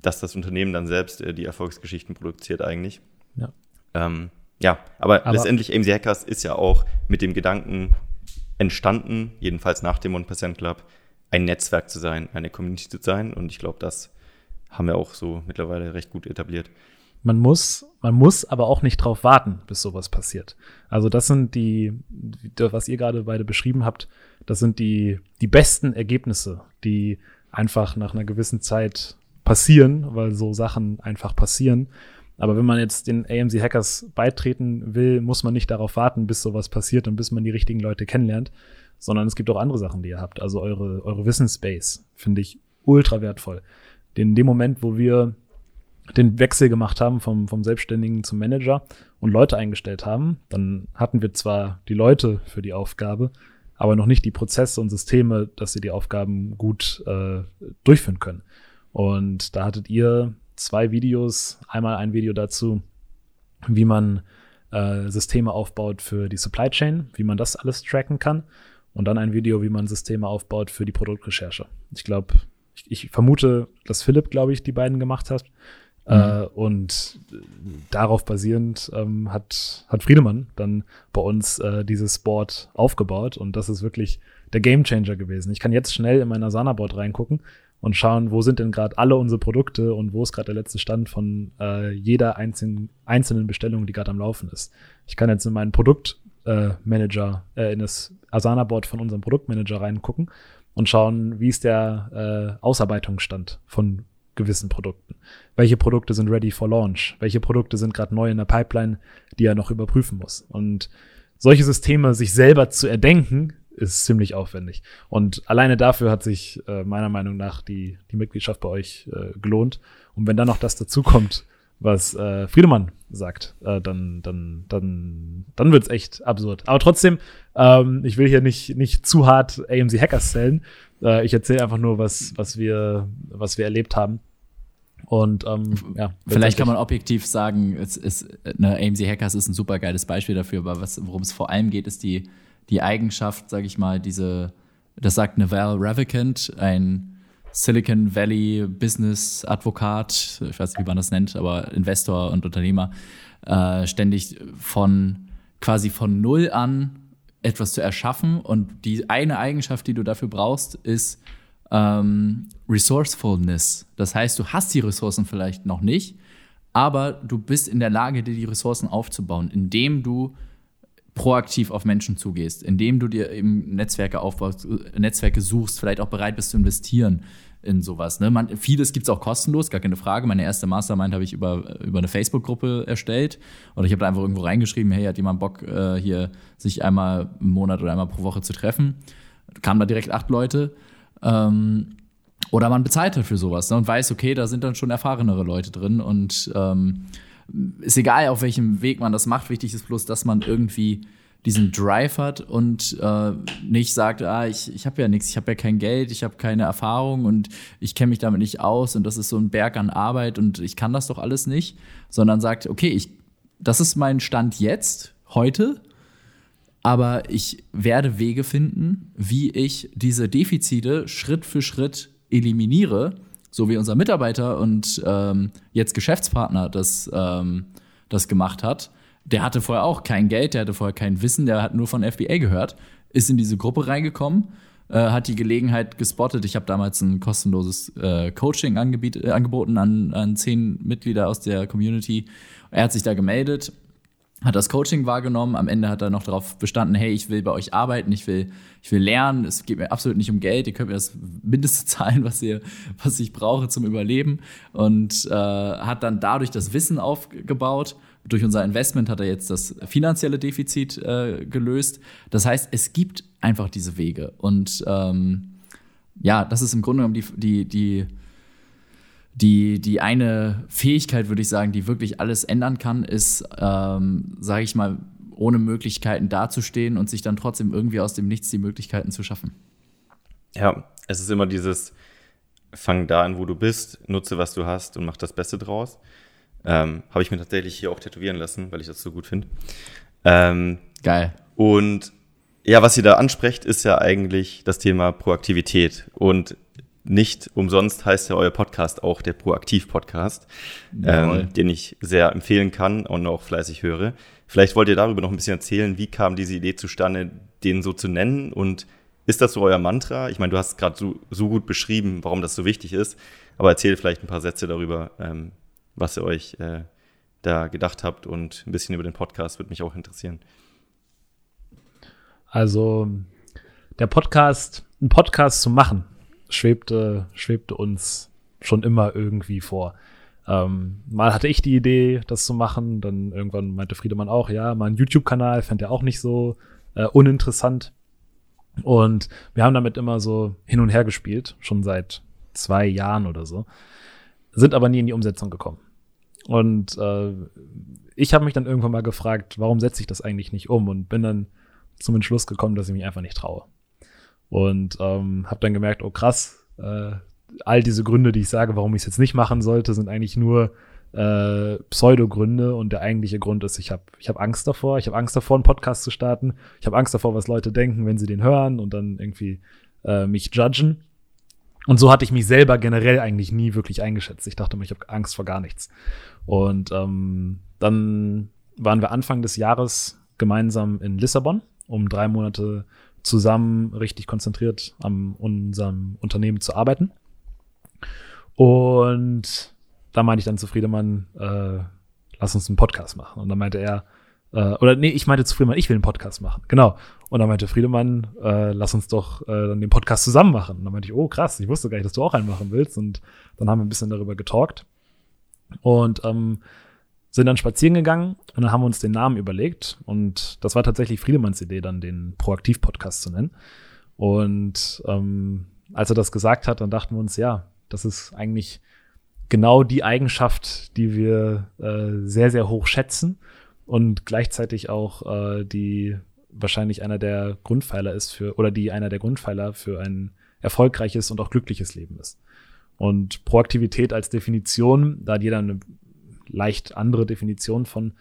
dass das Unternehmen dann selbst äh, die Erfolgsgeschichten produziert eigentlich. Ja, ähm, ja aber, aber, letztendlich AMC Hackers ist ja auch mit dem Gedanken entstanden, jedenfalls nach dem 1% Club, ein Netzwerk zu sein, eine Community zu sein. Und ich glaube, das haben wir auch so mittlerweile recht gut etabliert man muss, man muss aber auch nicht drauf warten, bis sowas passiert. Also das sind die, was ihr gerade beide beschrieben habt, das sind die, die besten Ergebnisse, die einfach nach einer gewissen Zeit passieren, weil so Sachen einfach passieren. Aber wenn man jetzt den AMC Hackers beitreten will, muss man nicht darauf warten, bis sowas passiert und bis man die richtigen Leute kennenlernt, sondern es gibt auch andere Sachen, die ihr habt. Also eure, eure Wissensbase finde ich ultra wertvoll. in dem Moment, wo wir den Wechsel gemacht haben vom, vom Selbstständigen zum Manager und Leute eingestellt haben, dann hatten wir zwar die Leute für die Aufgabe, aber noch nicht die Prozesse und Systeme, dass sie die Aufgaben gut äh, durchführen können. Und da hattet ihr zwei Videos, einmal ein Video dazu, wie man äh, Systeme aufbaut für die Supply Chain, wie man das alles tracken kann. Und dann ein Video, wie man Systeme aufbaut für die Produktrecherche. Ich glaube, ich, ich, vermute, dass Philipp, glaube ich, die beiden gemacht hat. Mhm. Äh, und darauf basierend ähm, hat, hat Friedemann dann bei uns äh, dieses Board aufgebaut und das ist wirklich der Gamechanger gewesen. Ich kann jetzt schnell in mein Asana-Board reingucken und schauen, wo sind denn gerade alle unsere Produkte und wo ist gerade der letzte Stand von äh, jeder einzelnen, einzelnen Bestellung, die gerade am Laufen ist. Ich kann jetzt in meinen Produktmanager, äh, äh, in das Asana-Board von unserem Produktmanager reingucken und schauen, wie ist der äh, Ausarbeitungsstand von gewissen Produkten. Welche Produkte sind ready for launch? Welche Produkte sind gerade neu in der Pipeline, die er noch überprüfen muss? Und solche Systeme sich selber zu erdenken, ist ziemlich aufwendig. Und alleine dafür hat sich äh, meiner Meinung nach die, die Mitgliedschaft bei euch äh, gelohnt. Und wenn dann noch das dazukommt, was äh, Friedemann sagt, äh, dann, dann, dann, dann wird's echt absurd. Aber trotzdem, ähm, ich will hier nicht, nicht zu hart AMC Hackers zählen. Äh, ich erzähle einfach nur, was, was wir, was wir erlebt haben. Und ähm, ja, vielleicht kann man objektiv sagen, es ist, ne, AMC Hackers ist ein super geiles Beispiel dafür, aber worum es vor allem geht, ist die, die Eigenschaft, sage ich mal, diese, das sagt Naval Ravikant, ein Silicon Valley Business Advokat, ich weiß nicht, wie man das nennt, aber Investor und Unternehmer, äh, ständig von quasi von null an etwas zu erschaffen. Und die eine Eigenschaft, die du dafür brauchst, ist ähm, Resourcefulness. Das heißt, du hast die Ressourcen vielleicht noch nicht, aber du bist in der Lage, dir die Ressourcen aufzubauen, indem du proaktiv auf Menschen zugehst, indem du dir eben Netzwerke aufbaust, Netzwerke suchst, vielleicht auch bereit bist zu investieren in sowas. Ne? Man, vieles gibt es auch kostenlos, gar keine Frage. Meine erste Mastermind habe ich über, über eine Facebook-Gruppe erstellt. Oder ich habe da einfach irgendwo reingeschrieben, hey, hat jemand Bock, äh, hier sich einmal im Monat oder einmal pro Woche zu treffen? Kamen da direkt acht Leute. Ähm, oder man bezahlt halt für sowas ne? und weiß, okay, da sind dann schon erfahrenere Leute drin und ähm, ist egal, auf welchem Weg man das macht. Wichtig ist bloß, dass man irgendwie diesen Drive hat und äh, nicht sagt, ah, ich, ich habe ja nichts, ich habe ja kein Geld, ich habe keine Erfahrung und ich kenne mich damit nicht aus und das ist so ein Berg an Arbeit und ich kann das doch alles nicht, sondern sagt, okay, ich, das ist mein Stand jetzt, heute, aber ich werde Wege finden, wie ich diese Defizite Schritt für Schritt eliminiere so wie unser Mitarbeiter und ähm, jetzt Geschäftspartner das, ähm, das gemacht hat, der hatte vorher auch kein Geld, der hatte vorher kein Wissen, der hat nur von FBA gehört, ist in diese Gruppe reingekommen, äh, hat die Gelegenheit gespottet. Ich habe damals ein kostenloses äh, Coaching äh, angeboten an, an zehn Mitglieder aus der Community. Er hat sich da gemeldet hat das Coaching wahrgenommen. Am Ende hat er noch darauf bestanden, hey, ich will bei euch arbeiten, ich will, ich will lernen. Es geht mir absolut nicht um Geld. Ihr könnt mir das Mindeste [laughs] zahlen, was ihr, was ich brauche zum Überleben. Und äh, hat dann dadurch das Wissen aufgebaut. Durch unser Investment hat er jetzt das finanzielle Defizit äh, gelöst. Das heißt, es gibt einfach diese Wege. Und ähm, ja, das ist im Grunde genommen die, die, die die, die eine Fähigkeit, würde ich sagen, die wirklich alles ändern kann, ist, ähm, sage ich mal, ohne Möglichkeiten dazustehen und sich dann trotzdem irgendwie aus dem Nichts die Möglichkeiten zu schaffen. Ja, es ist immer dieses, fang da an, wo du bist, nutze, was du hast und mach das Beste draus. Ähm, Habe ich mir tatsächlich hier auch tätowieren lassen, weil ich das so gut finde. Ähm, Geil. Und ja, was ihr da ansprecht, ist ja eigentlich das Thema Proaktivität. Und nicht umsonst heißt ja euer Podcast auch der Proaktiv-Podcast, ähm, den ich sehr empfehlen kann und auch fleißig höre. Vielleicht wollt ihr darüber noch ein bisschen erzählen, wie kam diese Idee zustande, den so zu nennen und ist das so euer Mantra? Ich meine, du hast gerade so, so gut beschrieben, warum das so wichtig ist, aber erzähl vielleicht ein paar Sätze darüber, ähm, was ihr euch äh, da gedacht habt und ein bisschen über den Podcast würde mich auch interessieren. Also der Podcast, einen Podcast zu machen, schwebte, schwebte uns schon immer irgendwie vor. Ähm, mal hatte ich die Idee, das zu machen, dann irgendwann meinte Friedemann auch, ja, mein YouTube-Kanal fand er auch nicht so äh, uninteressant. Und wir haben damit immer so hin und her gespielt, schon seit zwei Jahren oder so, sind aber nie in die Umsetzung gekommen. Und äh, ich habe mich dann irgendwann mal gefragt, warum setze ich das eigentlich nicht um und bin dann zum Entschluss gekommen, dass ich mich einfach nicht traue. Und ähm, habe dann gemerkt, oh krass, äh, all diese Gründe, die ich sage, warum ich es jetzt nicht machen sollte, sind eigentlich nur äh, Pseudogründe und der eigentliche Grund ist, ich habe ich hab Angst davor. Ich habe Angst davor, einen Podcast zu starten. Ich habe Angst davor, was Leute denken, wenn sie den hören und dann irgendwie äh, mich judgen. Und so hatte ich mich selber generell eigentlich nie wirklich eingeschätzt. Ich dachte mir, ich habe Angst vor gar nichts. Und ähm, dann waren wir Anfang des Jahres gemeinsam in Lissabon, um drei Monate zusammen richtig konzentriert an unserem Unternehmen zu arbeiten. Und da meinte ich dann zu Friedemann, äh, lass uns einen Podcast machen. Und dann meinte er, äh, oder nee, ich meinte zu Friedemann, ich will einen Podcast machen. Genau. Und dann meinte Friedemann, äh, lass uns doch äh, dann den Podcast zusammen machen. Und dann meinte ich, oh krass, ich wusste gar nicht, dass du auch einen machen willst. Und dann haben wir ein bisschen darüber getalkt. Und ähm, sind dann spazieren gegangen und dann haben wir uns den Namen überlegt. Und das war tatsächlich Friedemanns Idee, dann den Proaktiv-Podcast zu nennen. Und ähm, als er das gesagt hat, dann dachten wir uns, ja, das ist eigentlich genau die Eigenschaft, die wir äh, sehr, sehr hoch schätzen und gleichzeitig auch äh, die wahrscheinlich einer der Grundpfeiler ist für, oder die einer der Grundpfeiler für ein erfolgreiches und auch glückliches Leben ist. Und Proaktivität als Definition, da hat jeder eine leicht andere Definition von.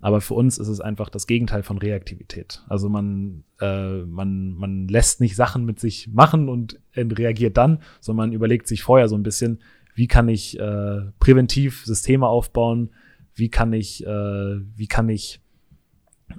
Aber für uns ist es einfach das Gegenteil von Reaktivität. Also man, äh, man, man lässt nicht Sachen mit sich machen und reagiert dann, sondern man überlegt sich vorher so ein bisschen, wie kann ich äh, präventiv Systeme aufbauen, wie kann ich, äh, wie kann ich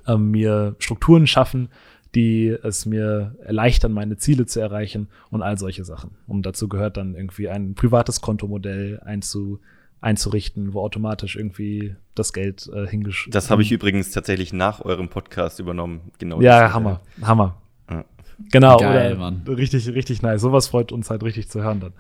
äh, mir Strukturen schaffen, die es mir erleichtern, meine Ziele zu erreichen und all solche Sachen. Und dazu gehört dann irgendwie ein privates Kontomodell einzu, einzurichten, wo automatisch irgendwie das Geld äh, hingeschrieben Das habe ich übrigens tatsächlich nach eurem Podcast übernommen. Genau. Ja, Hammer, ja. Hammer. Ja. Genau, Geil, oder Mann. richtig, richtig nice. Sowas freut uns halt richtig zu hören dann.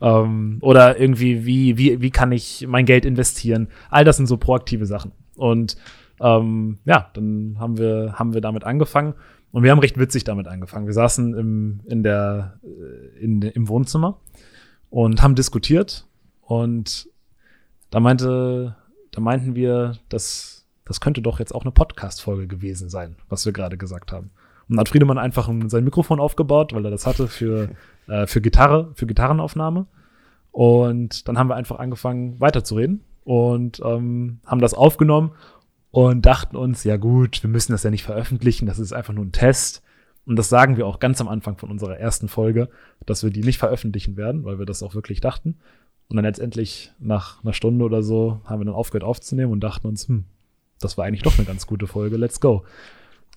Ähm, oder irgendwie, wie, wie, wie kann ich mein Geld investieren? All das sind so proaktive Sachen. Und ähm, ja, dann haben wir, haben wir damit angefangen. Und wir haben recht witzig damit angefangen. Wir saßen im, in der, äh, in, im Wohnzimmer und haben diskutiert. Und da meinte, da meinten wir, dass das könnte doch jetzt auch eine Podcast-Folge gewesen sein, was wir gerade gesagt haben. Und dann hat Friedemann einfach sein Mikrofon aufgebaut, weil er das hatte für, [laughs] äh, für Gitarre, für Gitarrenaufnahme. Und dann haben wir einfach angefangen weiterzureden und ähm, haben das aufgenommen und dachten uns, ja gut, wir müssen das ja nicht veröffentlichen, das ist einfach nur ein Test. Und das sagen wir auch ganz am Anfang von unserer ersten Folge, dass wir die nicht veröffentlichen werden, weil wir das auch wirklich dachten. Und dann letztendlich nach einer Stunde oder so haben wir dann aufgehört aufzunehmen und dachten uns, hm, das war eigentlich doch eine ganz gute Folge, let's go.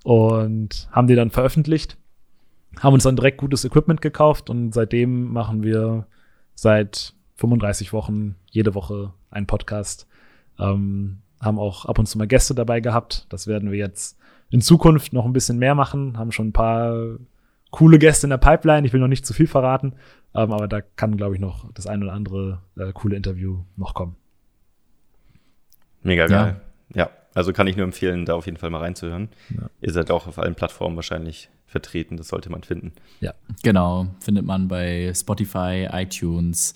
Und haben die dann veröffentlicht, haben uns dann direkt gutes Equipment gekauft und seitdem machen wir seit 35 Wochen jede Woche einen Podcast. Ähm, haben auch ab und zu mal Gäste dabei gehabt. Das werden wir jetzt in Zukunft noch ein bisschen mehr machen. Haben schon ein paar coole Gäste in der Pipeline. Ich will noch nicht zu viel verraten, ähm, aber da kann, glaube ich, noch das ein oder andere äh, coole Interview noch kommen. Mega geil. Ja. ja. also kann ich nur empfehlen, da auf jeden Fall mal reinzuhören. Ja. Ihr seid auch auf allen Plattformen wahrscheinlich vertreten, das sollte man finden. Ja, genau. Findet man bei Spotify, iTunes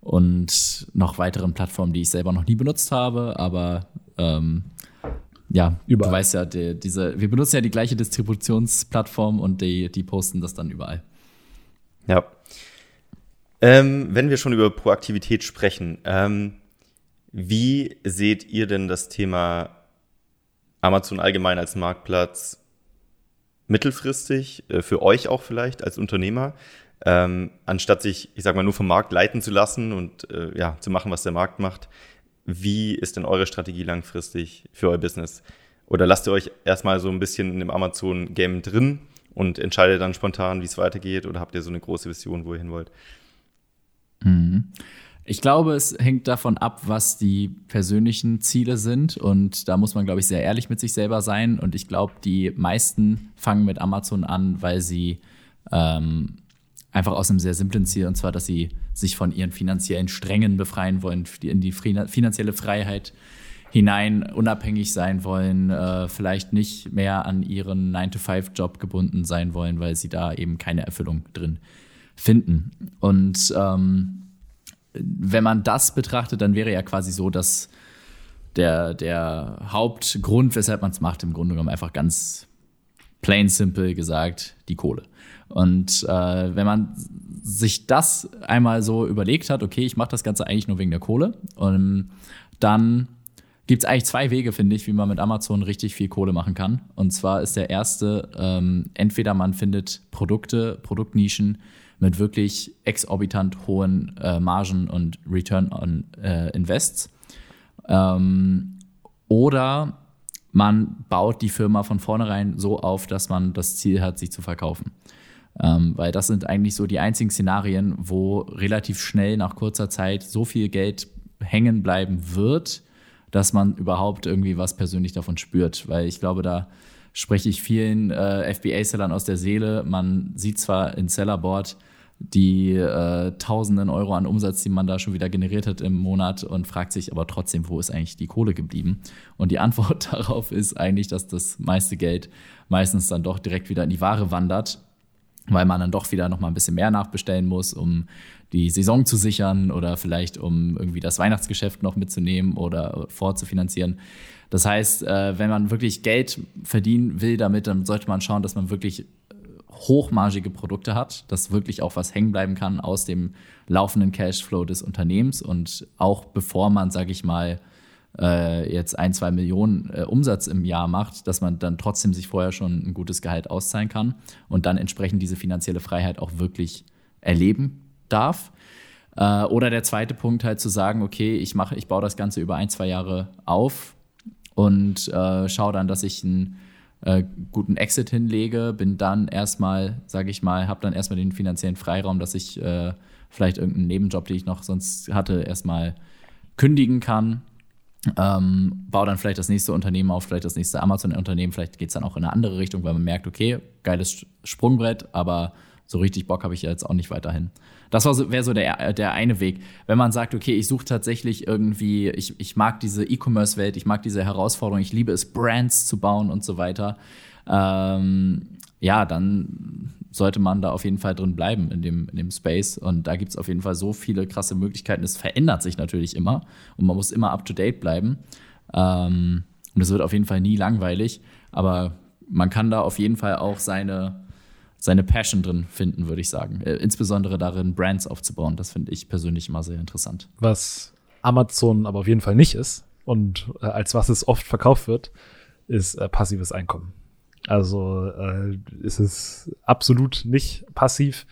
und noch weiteren Plattformen, die ich selber noch nie benutzt habe, aber ähm, ja, überall. du weißt ja, die, diese, wir benutzen ja die gleiche Distributionsplattform und die, die posten das dann überall. Ja. Ähm, wenn wir schon über Proaktivität sprechen, ähm, wie seht ihr denn das Thema Amazon allgemein als Marktplatz mittelfristig, äh, für euch auch vielleicht als Unternehmer, ähm, anstatt sich, ich sag mal, nur vom Markt leiten zu lassen und äh, ja, zu machen, was der Markt macht. Wie ist denn eure Strategie langfristig für euer Business? Oder lasst ihr euch erstmal so ein bisschen in dem Amazon-Game drin und entscheidet dann spontan, wie es weitergeht? Oder habt ihr so eine große Vision, wo ihr hin wollt? Mhm. Ich glaube, es hängt davon ab, was die persönlichen Ziele sind. Und da muss man, glaube ich, sehr ehrlich mit sich selber sein. Und ich glaube, die meisten fangen mit Amazon an, weil sie ähm, einfach aus einem sehr simplen Ziel, und zwar, dass sie sich von ihren finanziellen Strängen befreien wollen, in die finanzielle Freiheit hinein unabhängig sein wollen, äh, vielleicht nicht mehr an ihren 9-to-5-Job gebunden sein wollen, weil sie da eben keine Erfüllung drin finden. Und ähm, wenn man das betrachtet, dann wäre ja quasi so, dass der, der Hauptgrund, weshalb man es macht, im Grunde genommen einfach ganz plain simple gesagt, die Kohle. Und äh, wenn man sich das einmal so überlegt hat, okay, ich mache das Ganze eigentlich nur wegen der Kohle, und dann gibt es eigentlich zwei Wege, finde ich, wie man mit Amazon richtig viel Kohle machen kann. Und zwar ist der erste, ähm, entweder man findet Produkte, Produktnischen, mit wirklich exorbitant hohen äh, Margen und Return on äh, Invests. Ähm, oder man baut die Firma von vornherein so auf, dass man das Ziel hat, sich zu verkaufen. Ähm, weil das sind eigentlich so die einzigen Szenarien, wo relativ schnell nach kurzer Zeit so viel Geld hängen bleiben wird, dass man überhaupt irgendwie was persönlich davon spürt. Weil ich glaube, da spreche ich vielen äh, FBA-Sellern aus der Seele. Man sieht zwar in Sellerboard die äh, Tausenden Euro an Umsatz, die man da schon wieder generiert hat im Monat und fragt sich aber trotzdem, wo ist eigentlich die Kohle geblieben? Und die Antwort [laughs] darauf ist eigentlich, dass das meiste Geld meistens dann doch direkt wieder in die Ware wandert, weil man dann doch wieder noch mal ein bisschen mehr nachbestellen muss, um die Saison zu sichern oder vielleicht um irgendwie das Weihnachtsgeschäft noch mitzunehmen oder vorzufinanzieren. Das heißt, äh, wenn man wirklich Geld verdienen will damit, dann sollte man schauen, dass man wirklich hochmargige Produkte hat, dass wirklich auch was hängen bleiben kann aus dem laufenden Cashflow des Unternehmens und auch bevor man, sage ich mal, äh, jetzt ein, zwei Millionen äh, Umsatz im Jahr macht, dass man dann trotzdem sich vorher schon ein gutes Gehalt auszahlen kann und dann entsprechend diese finanzielle Freiheit auch wirklich erleben darf. Äh, oder der zweite Punkt halt zu sagen, okay, ich mache, ich baue das Ganze über ein, zwei Jahre auf und äh, schaue dann, dass ich ein äh, guten Exit hinlege, bin dann erstmal, sage ich mal, habe dann erstmal den finanziellen Freiraum, dass ich äh, vielleicht irgendeinen Nebenjob, den ich noch sonst hatte, erstmal kündigen kann. Ähm, baue dann vielleicht das nächste Unternehmen auf, vielleicht das nächste Amazon-Unternehmen, vielleicht geht es dann auch in eine andere Richtung, weil man merkt, okay, geiles Sprungbrett, aber so richtig Bock habe ich jetzt auch nicht weiterhin. Das wäre so der, der eine Weg. Wenn man sagt, okay, ich suche tatsächlich irgendwie, ich, ich mag diese E-Commerce-Welt, ich mag diese Herausforderung, ich liebe es, Brands zu bauen und so weiter, ähm, ja, dann sollte man da auf jeden Fall drin bleiben in dem, in dem Space. Und da gibt es auf jeden Fall so viele krasse Möglichkeiten. Es verändert sich natürlich immer und man muss immer up-to-date bleiben. Ähm, und es wird auf jeden Fall nie langweilig, aber man kann da auf jeden Fall auch seine seine Passion drin finden, würde ich sagen. Äh, insbesondere darin, Brands aufzubauen. Das finde ich persönlich immer sehr interessant. Was Amazon aber auf jeden Fall nicht ist und äh, als was es oft verkauft wird, ist äh, passives Einkommen. Also äh, es ist absolut nicht passiv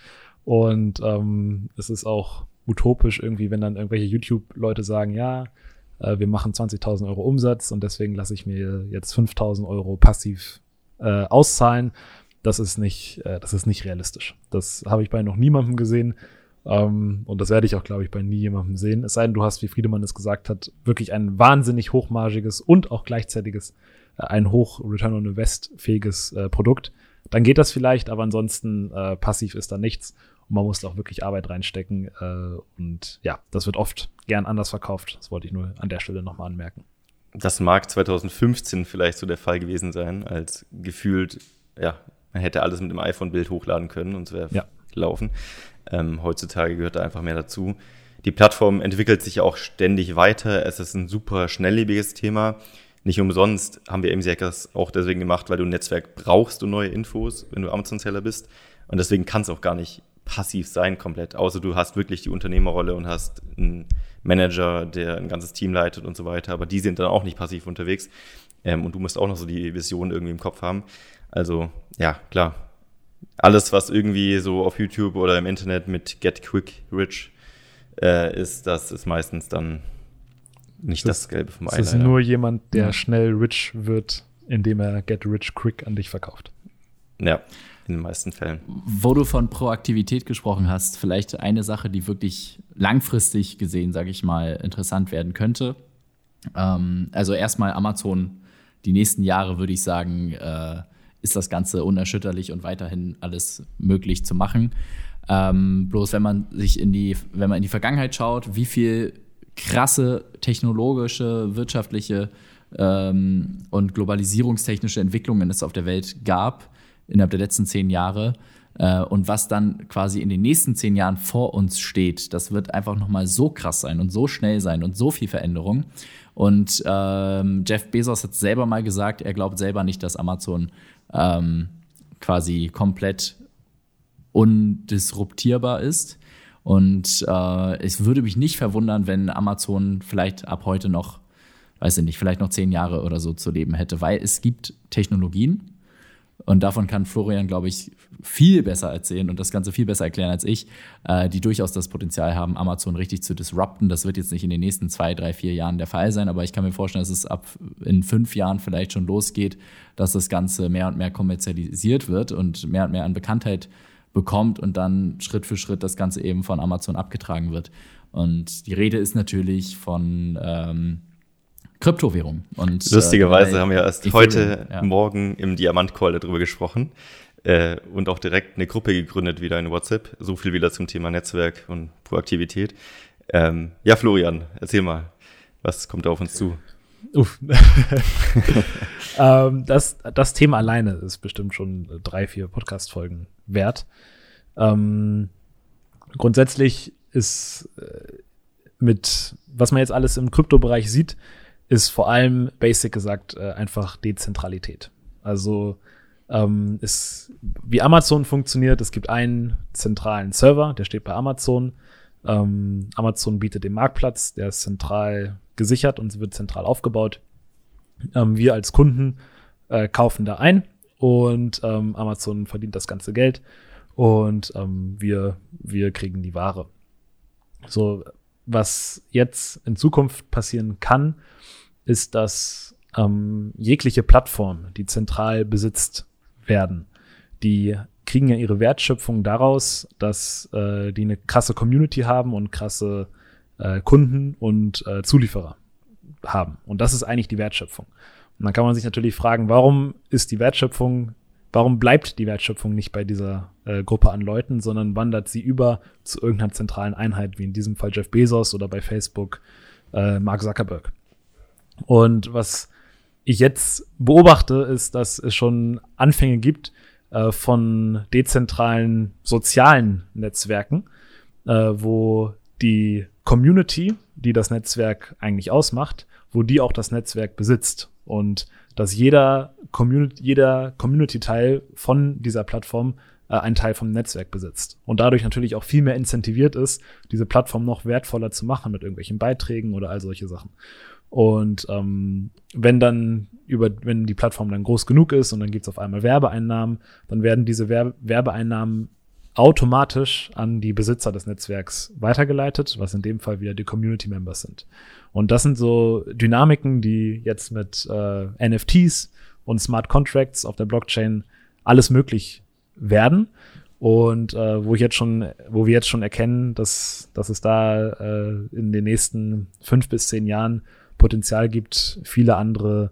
und ähm, es ist auch utopisch irgendwie, wenn dann irgendwelche YouTube-Leute sagen, ja, äh, wir machen 20.000 Euro Umsatz und deswegen lasse ich mir jetzt 5.000 Euro passiv äh, auszahlen. Das ist nicht, äh, das ist nicht realistisch. Das habe ich bei noch niemandem gesehen. Ähm, und das werde ich auch, glaube ich, bei nie jemandem sehen. Es sei denn, du hast, wie Friedemann es gesagt hat, wirklich ein wahnsinnig hochmargiges und auch gleichzeitiges, äh, ein hoch Return on Invest fähiges äh, Produkt. Dann geht das vielleicht, aber ansonsten äh, passiv ist da nichts. Und man muss da auch wirklich Arbeit reinstecken. Äh, und ja, das wird oft gern anders verkauft. Das wollte ich nur an der Stelle nochmal anmerken. Das mag 2015 vielleicht so der Fall gewesen sein, als gefühlt, ja, man hätte alles mit dem iPhone-Bild hochladen können und es wäre ja. laufen. Ähm, heutzutage gehört da einfach mehr dazu. Die Plattform entwickelt sich auch ständig weiter. Es ist ein super schnelllebiges Thema. Nicht umsonst haben wir AMC Hackers auch deswegen gemacht, weil du ein Netzwerk brauchst und neue Infos, wenn du Amazon-Seller bist. Und deswegen kann es auch gar nicht passiv sein komplett, außer du hast wirklich die Unternehmerrolle und hast einen Manager, der ein ganzes Team leitet und so weiter. Aber die sind dann auch nicht passiv unterwegs. Ähm, und du musst auch noch so die Vision irgendwie im Kopf haben. Also ja, klar, alles, was irgendwie so auf YouTube oder im Internet mit Get Quick Rich äh, ist, das ist meistens dann nicht das, das Gelbe vom Ei. Das ist nur jemand, der ja. schnell rich wird, indem er Get Rich Quick an dich verkauft. Ja, in den meisten Fällen. Wo du von Proaktivität gesprochen hast, vielleicht eine Sache, die wirklich langfristig gesehen, sage ich mal, interessant werden könnte. Ähm, also erstmal Amazon, die nächsten Jahre würde ich sagen, äh, ist das Ganze unerschütterlich und weiterhin alles möglich zu machen. Ähm, bloß wenn man sich in die, wenn man in die Vergangenheit schaut, wie viel krasse technologische, wirtschaftliche ähm, und globalisierungstechnische Entwicklungen es auf der Welt gab innerhalb der letzten zehn Jahre äh, und was dann quasi in den nächsten zehn Jahren vor uns steht, das wird einfach nochmal so krass sein und so schnell sein und so viel Veränderung. Und ähm, Jeff Bezos hat selber mal gesagt, er glaubt selber nicht, dass Amazon ähm, quasi komplett undisruptierbar ist. Und äh, es würde mich nicht verwundern, wenn Amazon vielleicht ab heute noch, weiß ich nicht, vielleicht noch zehn Jahre oder so zu leben hätte, weil es gibt Technologien, und davon kann Florian, glaube ich, viel besser erzählen und das Ganze viel besser erklären als ich, äh, die durchaus das Potenzial haben, Amazon richtig zu disrupten. Das wird jetzt nicht in den nächsten zwei, drei, vier Jahren der Fall sein, aber ich kann mir vorstellen, dass es ab in fünf Jahren vielleicht schon losgeht, dass das Ganze mehr und mehr kommerzialisiert wird und mehr und mehr an Bekanntheit bekommt und dann Schritt für Schritt das Ganze eben von Amazon abgetragen wird. Und die Rede ist natürlich von ähm, Kryptowährung. Und, Lustigerweise äh, haben wir erst heute ja. Morgen im Diamant-Call darüber gesprochen äh, und auch direkt eine Gruppe gegründet wieder in WhatsApp. So viel wieder zum Thema Netzwerk und Proaktivität. Ähm, ja, Florian, erzähl mal, was kommt da auf uns zu? Uff. [laughs] ähm, das, das Thema alleine ist bestimmt schon drei, vier Podcast-Folgen wert. Ähm, grundsätzlich ist äh, mit, was man jetzt alles im Kryptobereich sieht, ist vor allem, basic gesagt, äh, einfach Dezentralität. Also ähm, ist, wie Amazon funktioniert, es gibt einen zentralen Server, der steht bei Amazon. Ähm, Amazon bietet den Marktplatz, der ist zentral gesichert und wird zentral aufgebaut. Ähm, wir als Kunden äh, kaufen da ein und ähm, Amazon verdient das ganze Geld und ähm, wir, wir kriegen die Ware. So, was jetzt in Zukunft passieren kann, ist, dass ähm, jegliche Plattform, die zentral besitzt werden, die kriegen ja ihre Wertschöpfung daraus, dass äh, die eine krasse Community haben und krasse äh, Kunden und äh, Zulieferer haben. Und das ist eigentlich die Wertschöpfung. Und dann kann man sich natürlich fragen, warum ist die Wertschöpfung, warum bleibt die Wertschöpfung nicht bei dieser äh, Gruppe an Leuten, sondern wandert sie über zu irgendeiner zentralen Einheit, wie in diesem Fall Jeff Bezos oder bei Facebook äh, Mark Zuckerberg. Und was ich jetzt beobachte, ist, dass es schon Anfänge gibt äh, von dezentralen sozialen Netzwerken, äh, wo die Community, die das Netzwerk eigentlich ausmacht, wo die auch das Netzwerk besitzt. Und dass jeder Community, jeder Community-Teil von dieser Plattform äh, einen Teil vom Netzwerk besitzt. Und dadurch natürlich auch viel mehr incentiviert ist, diese Plattform noch wertvoller zu machen mit irgendwelchen Beiträgen oder all solche Sachen. Und ähm, wenn dann über, wenn die Plattform dann groß genug ist und dann gibt's auf einmal Werbeeinnahmen, dann werden diese Werbe Werbeeinnahmen automatisch an die Besitzer des Netzwerks weitergeleitet, was in dem Fall wieder die Community Members sind. Und das sind so Dynamiken, die jetzt mit äh, NFTs und Smart Contracts auf der Blockchain alles möglich werden. Und äh, wo ich jetzt schon, wo wir jetzt schon erkennen, dass, dass es da äh, in den nächsten fünf bis zehn Jahren Potenzial gibt, viele andere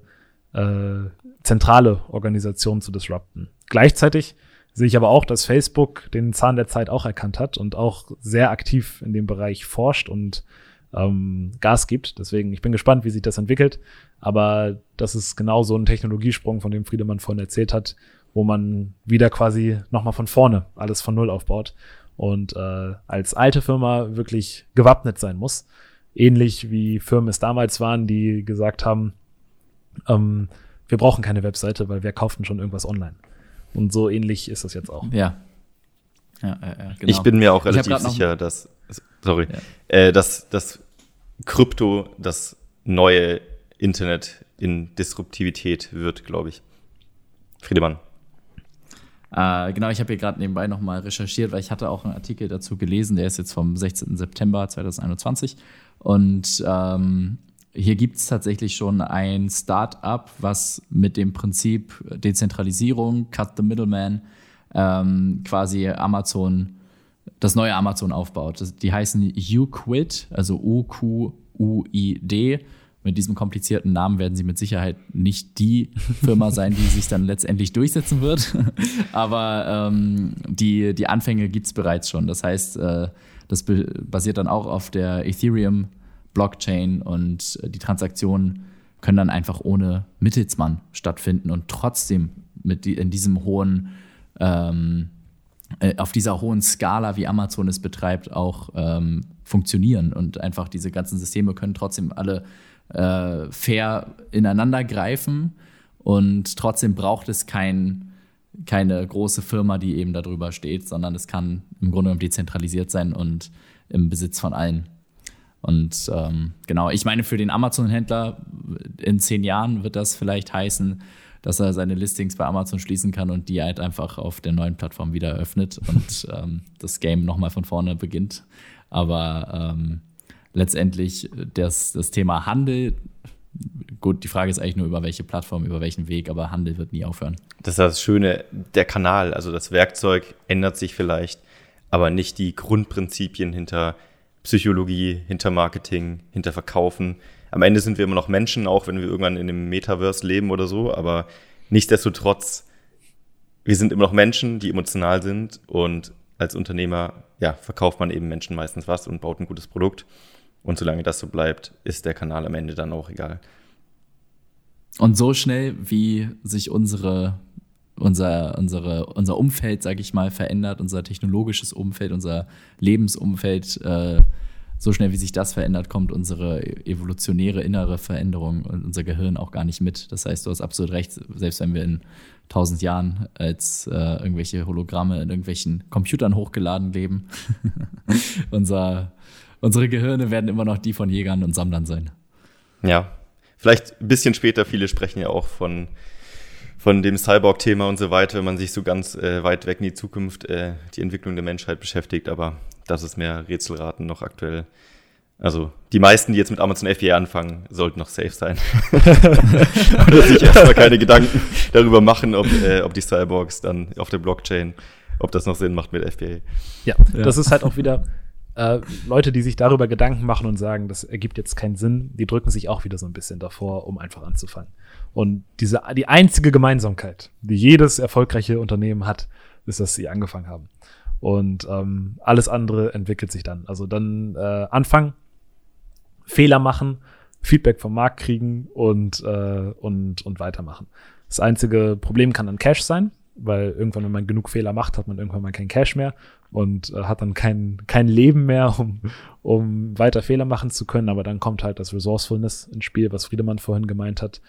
äh, zentrale Organisationen zu disrupten. Gleichzeitig sehe ich aber auch, dass Facebook den Zahn der Zeit auch erkannt hat und auch sehr aktiv in dem Bereich forscht und ähm, Gas gibt. Deswegen, ich bin gespannt, wie sich das entwickelt. Aber das ist genau so ein Technologiesprung, von dem Friedemann vorhin erzählt hat, wo man wieder quasi nochmal von vorne alles von Null aufbaut und äh, als alte Firma wirklich gewappnet sein muss. Ähnlich wie Firmen es damals waren, die gesagt haben, ähm, wir brauchen keine Webseite, weil wir kauften schon irgendwas online. Und so ähnlich ist das jetzt auch. Ja. Ja, ja, ja genau. Ich bin mir auch relativ sicher, dass, sorry, ja. äh, dass, dass Krypto das neue Internet in Disruptivität wird, glaube ich. Friedemann. Äh, genau, ich habe hier gerade nebenbei nochmal recherchiert, weil ich hatte auch einen Artikel dazu gelesen, der ist jetzt vom 16. September 2021. Und ähm, hier gibt es tatsächlich schon ein Start-up, was mit dem Prinzip Dezentralisierung, Cut the Middleman, ähm, quasi Amazon, das neue Amazon aufbaut. Die heißen Uquid, also U-Q-U-I-D. Mit diesem komplizierten Namen werden sie mit Sicherheit nicht die Firma [laughs] sein, die sich dann letztendlich durchsetzen wird. [laughs] Aber ähm, die, die Anfänge gibt es bereits schon. Das heißt, äh, das basiert dann auch auf der Ethereum- Blockchain und äh, die Transaktionen können dann einfach ohne Mittelsmann stattfinden und trotzdem mit in diesem hohen, ähm, äh, auf dieser hohen Skala, wie Amazon es betreibt, auch ähm, funktionieren. Und einfach diese ganzen Systeme können trotzdem alle äh, fair ineinander greifen. Und trotzdem braucht es kein, keine große Firma, die eben darüber steht, sondern es kann im Grunde genommen dezentralisiert sein und im Besitz von allen. Und ähm, genau, ich meine, für den Amazon-Händler in zehn Jahren wird das vielleicht heißen, dass er seine Listings bei Amazon schließen kann und die halt einfach auf der neuen Plattform wieder öffnet und [laughs] ähm, das Game nochmal von vorne beginnt. Aber ähm, letztendlich das, das Thema Handel, gut, die Frage ist eigentlich nur, über welche Plattform, über welchen Weg, aber Handel wird nie aufhören. Das ist das Schöne, der Kanal, also das Werkzeug ändert sich vielleicht, aber nicht die Grundprinzipien hinter Psychologie, hinter Marketing, hinter Verkaufen. Am Ende sind wir immer noch Menschen, auch wenn wir irgendwann in dem Metaverse leben oder so, aber nichtsdestotrotz, wir sind immer noch Menschen, die emotional sind und als Unternehmer, ja, verkauft man eben Menschen meistens was und baut ein gutes Produkt. Und solange das so bleibt, ist der Kanal am Ende dann auch egal. Und so schnell, wie sich unsere unser, unsere, unser Umfeld, sage ich mal, verändert, unser technologisches Umfeld, unser Lebensumfeld, äh, so schnell wie sich das verändert, kommt unsere evolutionäre innere Veränderung und unser Gehirn auch gar nicht mit. Das heißt, du hast absolut recht, selbst wenn wir in tausend Jahren als äh, irgendwelche Hologramme in irgendwelchen Computern hochgeladen leben, [laughs] unser, unsere Gehirne werden immer noch die von Jägern und Sammlern sein. Ja, vielleicht ein bisschen später, viele sprechen ja auch von von dem Cyborg-Thema und so weiter, wenn man sich so ganz äh, weit weg in die Zukunft äh, die Entwicklung der Menschheit beschäftigt. Aber das ist mehr Rätselraten noch aktuell. Also die meisten, die jetzt mit Amazon FBA anfangen, sollten noch safe sein. [laughs] Oder sich erstmal keine Gedanken darüber machen, ob, äh, ob die Cyborgs dann auf der Blockchain, ob das noch Sinn macht mit FBA. Ja, ja. das ist halt auch wieder äh, Leute, die sich darüber Gedanken machen und sagen, das ergibt jetzt keinen Sinn, die drücken sich auch wieder so ein bisschen davor, um einfach anzufangen. Und diese, die einzige Gemeinsamkeit, die jedes erfolgreiche Unternehmen hat, ist, dass sie angefangen haben. Und ähm, alles andere entwickelt sich dann. Also dann äh, anfangen, Fehler machen, Feedback vom Markt kriegen und, äh, und, und weitermachen. Das einzige Problem kann dann Cash sein, weil irgendwann, wenn man genug Fehler macht, hat man irgendwann mal kein Cash mehr und äh, hat dann kein, kein Leben mehr, [laughs] um, um weiter Fehler machen zu können. Aber dann kommt halt das Resourcefulness ins Spiel, was Friedemann vorhin gemeint hat.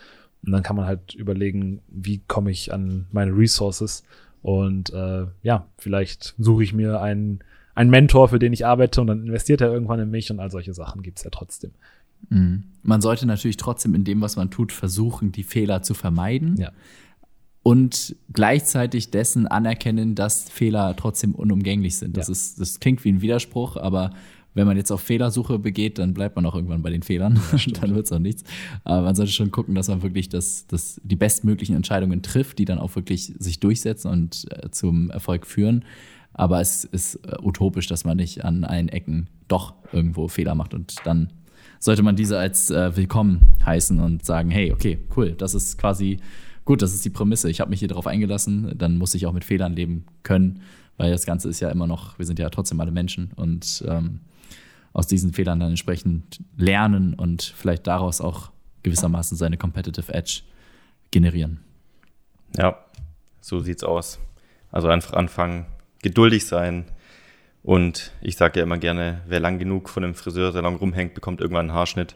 Und dann kann man halt überlegen, wie komme ich an meine Resources. Und äh, ja, vielleicht suche ich mir einen, einen Mentor, für den ich arbeite und dann investiert er irgendwann in mich und all solche Sachen gibt's ja trotzdem. Mhm. Man sollte natürlich trotzdem in dem, was man tut, versuchen, die Fehler zu vermeiden. Ja. Und gleichzeitig dessen anerkennen, dass Fehler trotzdem unumgänglich sind. Das Ja. ist, das klingt wie ein Widerspruch, aber wenn man jetzt auf Fehlersuche begeht, dann bleibt man auch irgendwann bei den Fehlern. [laughs] dann wird es auch nichts. Aber man sollte schon gucken, dass man wirklich das, das, die bestmöglichen Entscheidungen trifft, die dann auch wirklich sich durchsetzen und äh, zum Erfolg führen. Aber es ist äh, utopisch, dass man nicht an allen Ecken doch irgendwo Fehler macht. Und dann sollte man diese als äh, willkommen heißen und sagen, hey, okay, cool, das ist quasi gut, das ist die Prämisse. Ich habe mich hier darauf eingelassen, dann muss ich auch mit Fehlern leben können, weil das Ganze ist ja immer noch, wir sind ja trotzdem alle Menschen und ähm, aus diesen Fehlern dann entsprechend lernen und vielleicht daraus auch gewissermaßen seine Competitive Edge generieren. Ja, so sieht's aus. Also einfach anfangen, geduldig sein. Und ich sage ja immer gerne, wer lang genug von einem Friseursalon rumhängt, bekommt irgendwann einen Haarschnitt.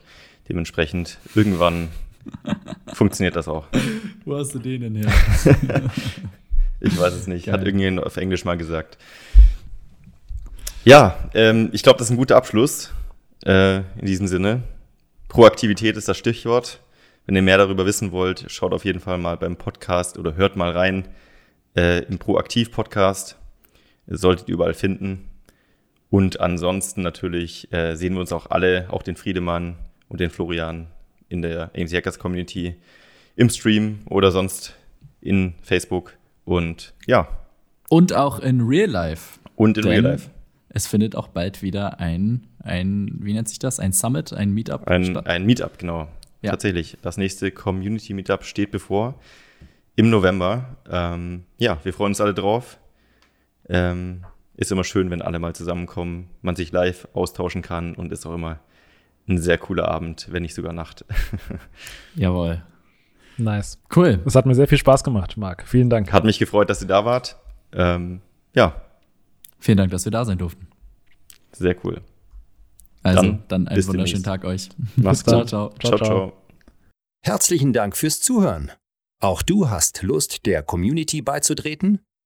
Dementsprechend, irgendwann funktioniert das auch. Wo hast du den denn her? [laughs] Ich weiß es nicht. Hat Geil. irgendjemand auf Englisch mal gesagt. Ja, ähm, ich glaube, das ist ein guter Abschluss äh, in diesem Sinne. Proaktivität ist das Stichwort. Wenn ihr mehr darüber wissen wollt, schaut auf jeden Fall mal beim Podcast oder hört mal rein äh, im Proaktiv-Podcast. Solltet ihr überall finden. Und ansonsten natürlich äh, sehen wir uns auch alle, auch den Friedemann und den Florian in der AMC Hackers Community im Stream oder sonst in Facebook. Und ja, Und auch in Real Life. und in Real Life. Es findet auch bald wieder ein, ein, wie nennt sich das? Ein Summit, ein Meetup Ein, statt. ein Meetup, genau. Ja. Tatsächlich. Das nächste Community Meetup steht bevor im November. Ähm, ja, wir freuen uns alle drauf. Ähm, ist immer schön, wenn alle mal zusammenkommen, man sich live austauschen kann und ist auch immer ein sehr cooler Abend, wenn nicht sogar Nacht. [laughs] Jawohl. Nice. Cool. Es hat mir sehr viel Spaß gemacht, Marc. Vielen Dank. Hat mich gefreut, dass ihr da wart. Ähm, ja, Vielen Dank, dass wir da sein durften. sehr cool. Also, Dann dann, einen bis wunderschönen demnächst. Tag euch. [laughs] Mach's ciao, gut. ciao. Ciao, ciao. Herzlichen Dank fürs Zuhören. Auch du hast Lust, der Community beizutreten?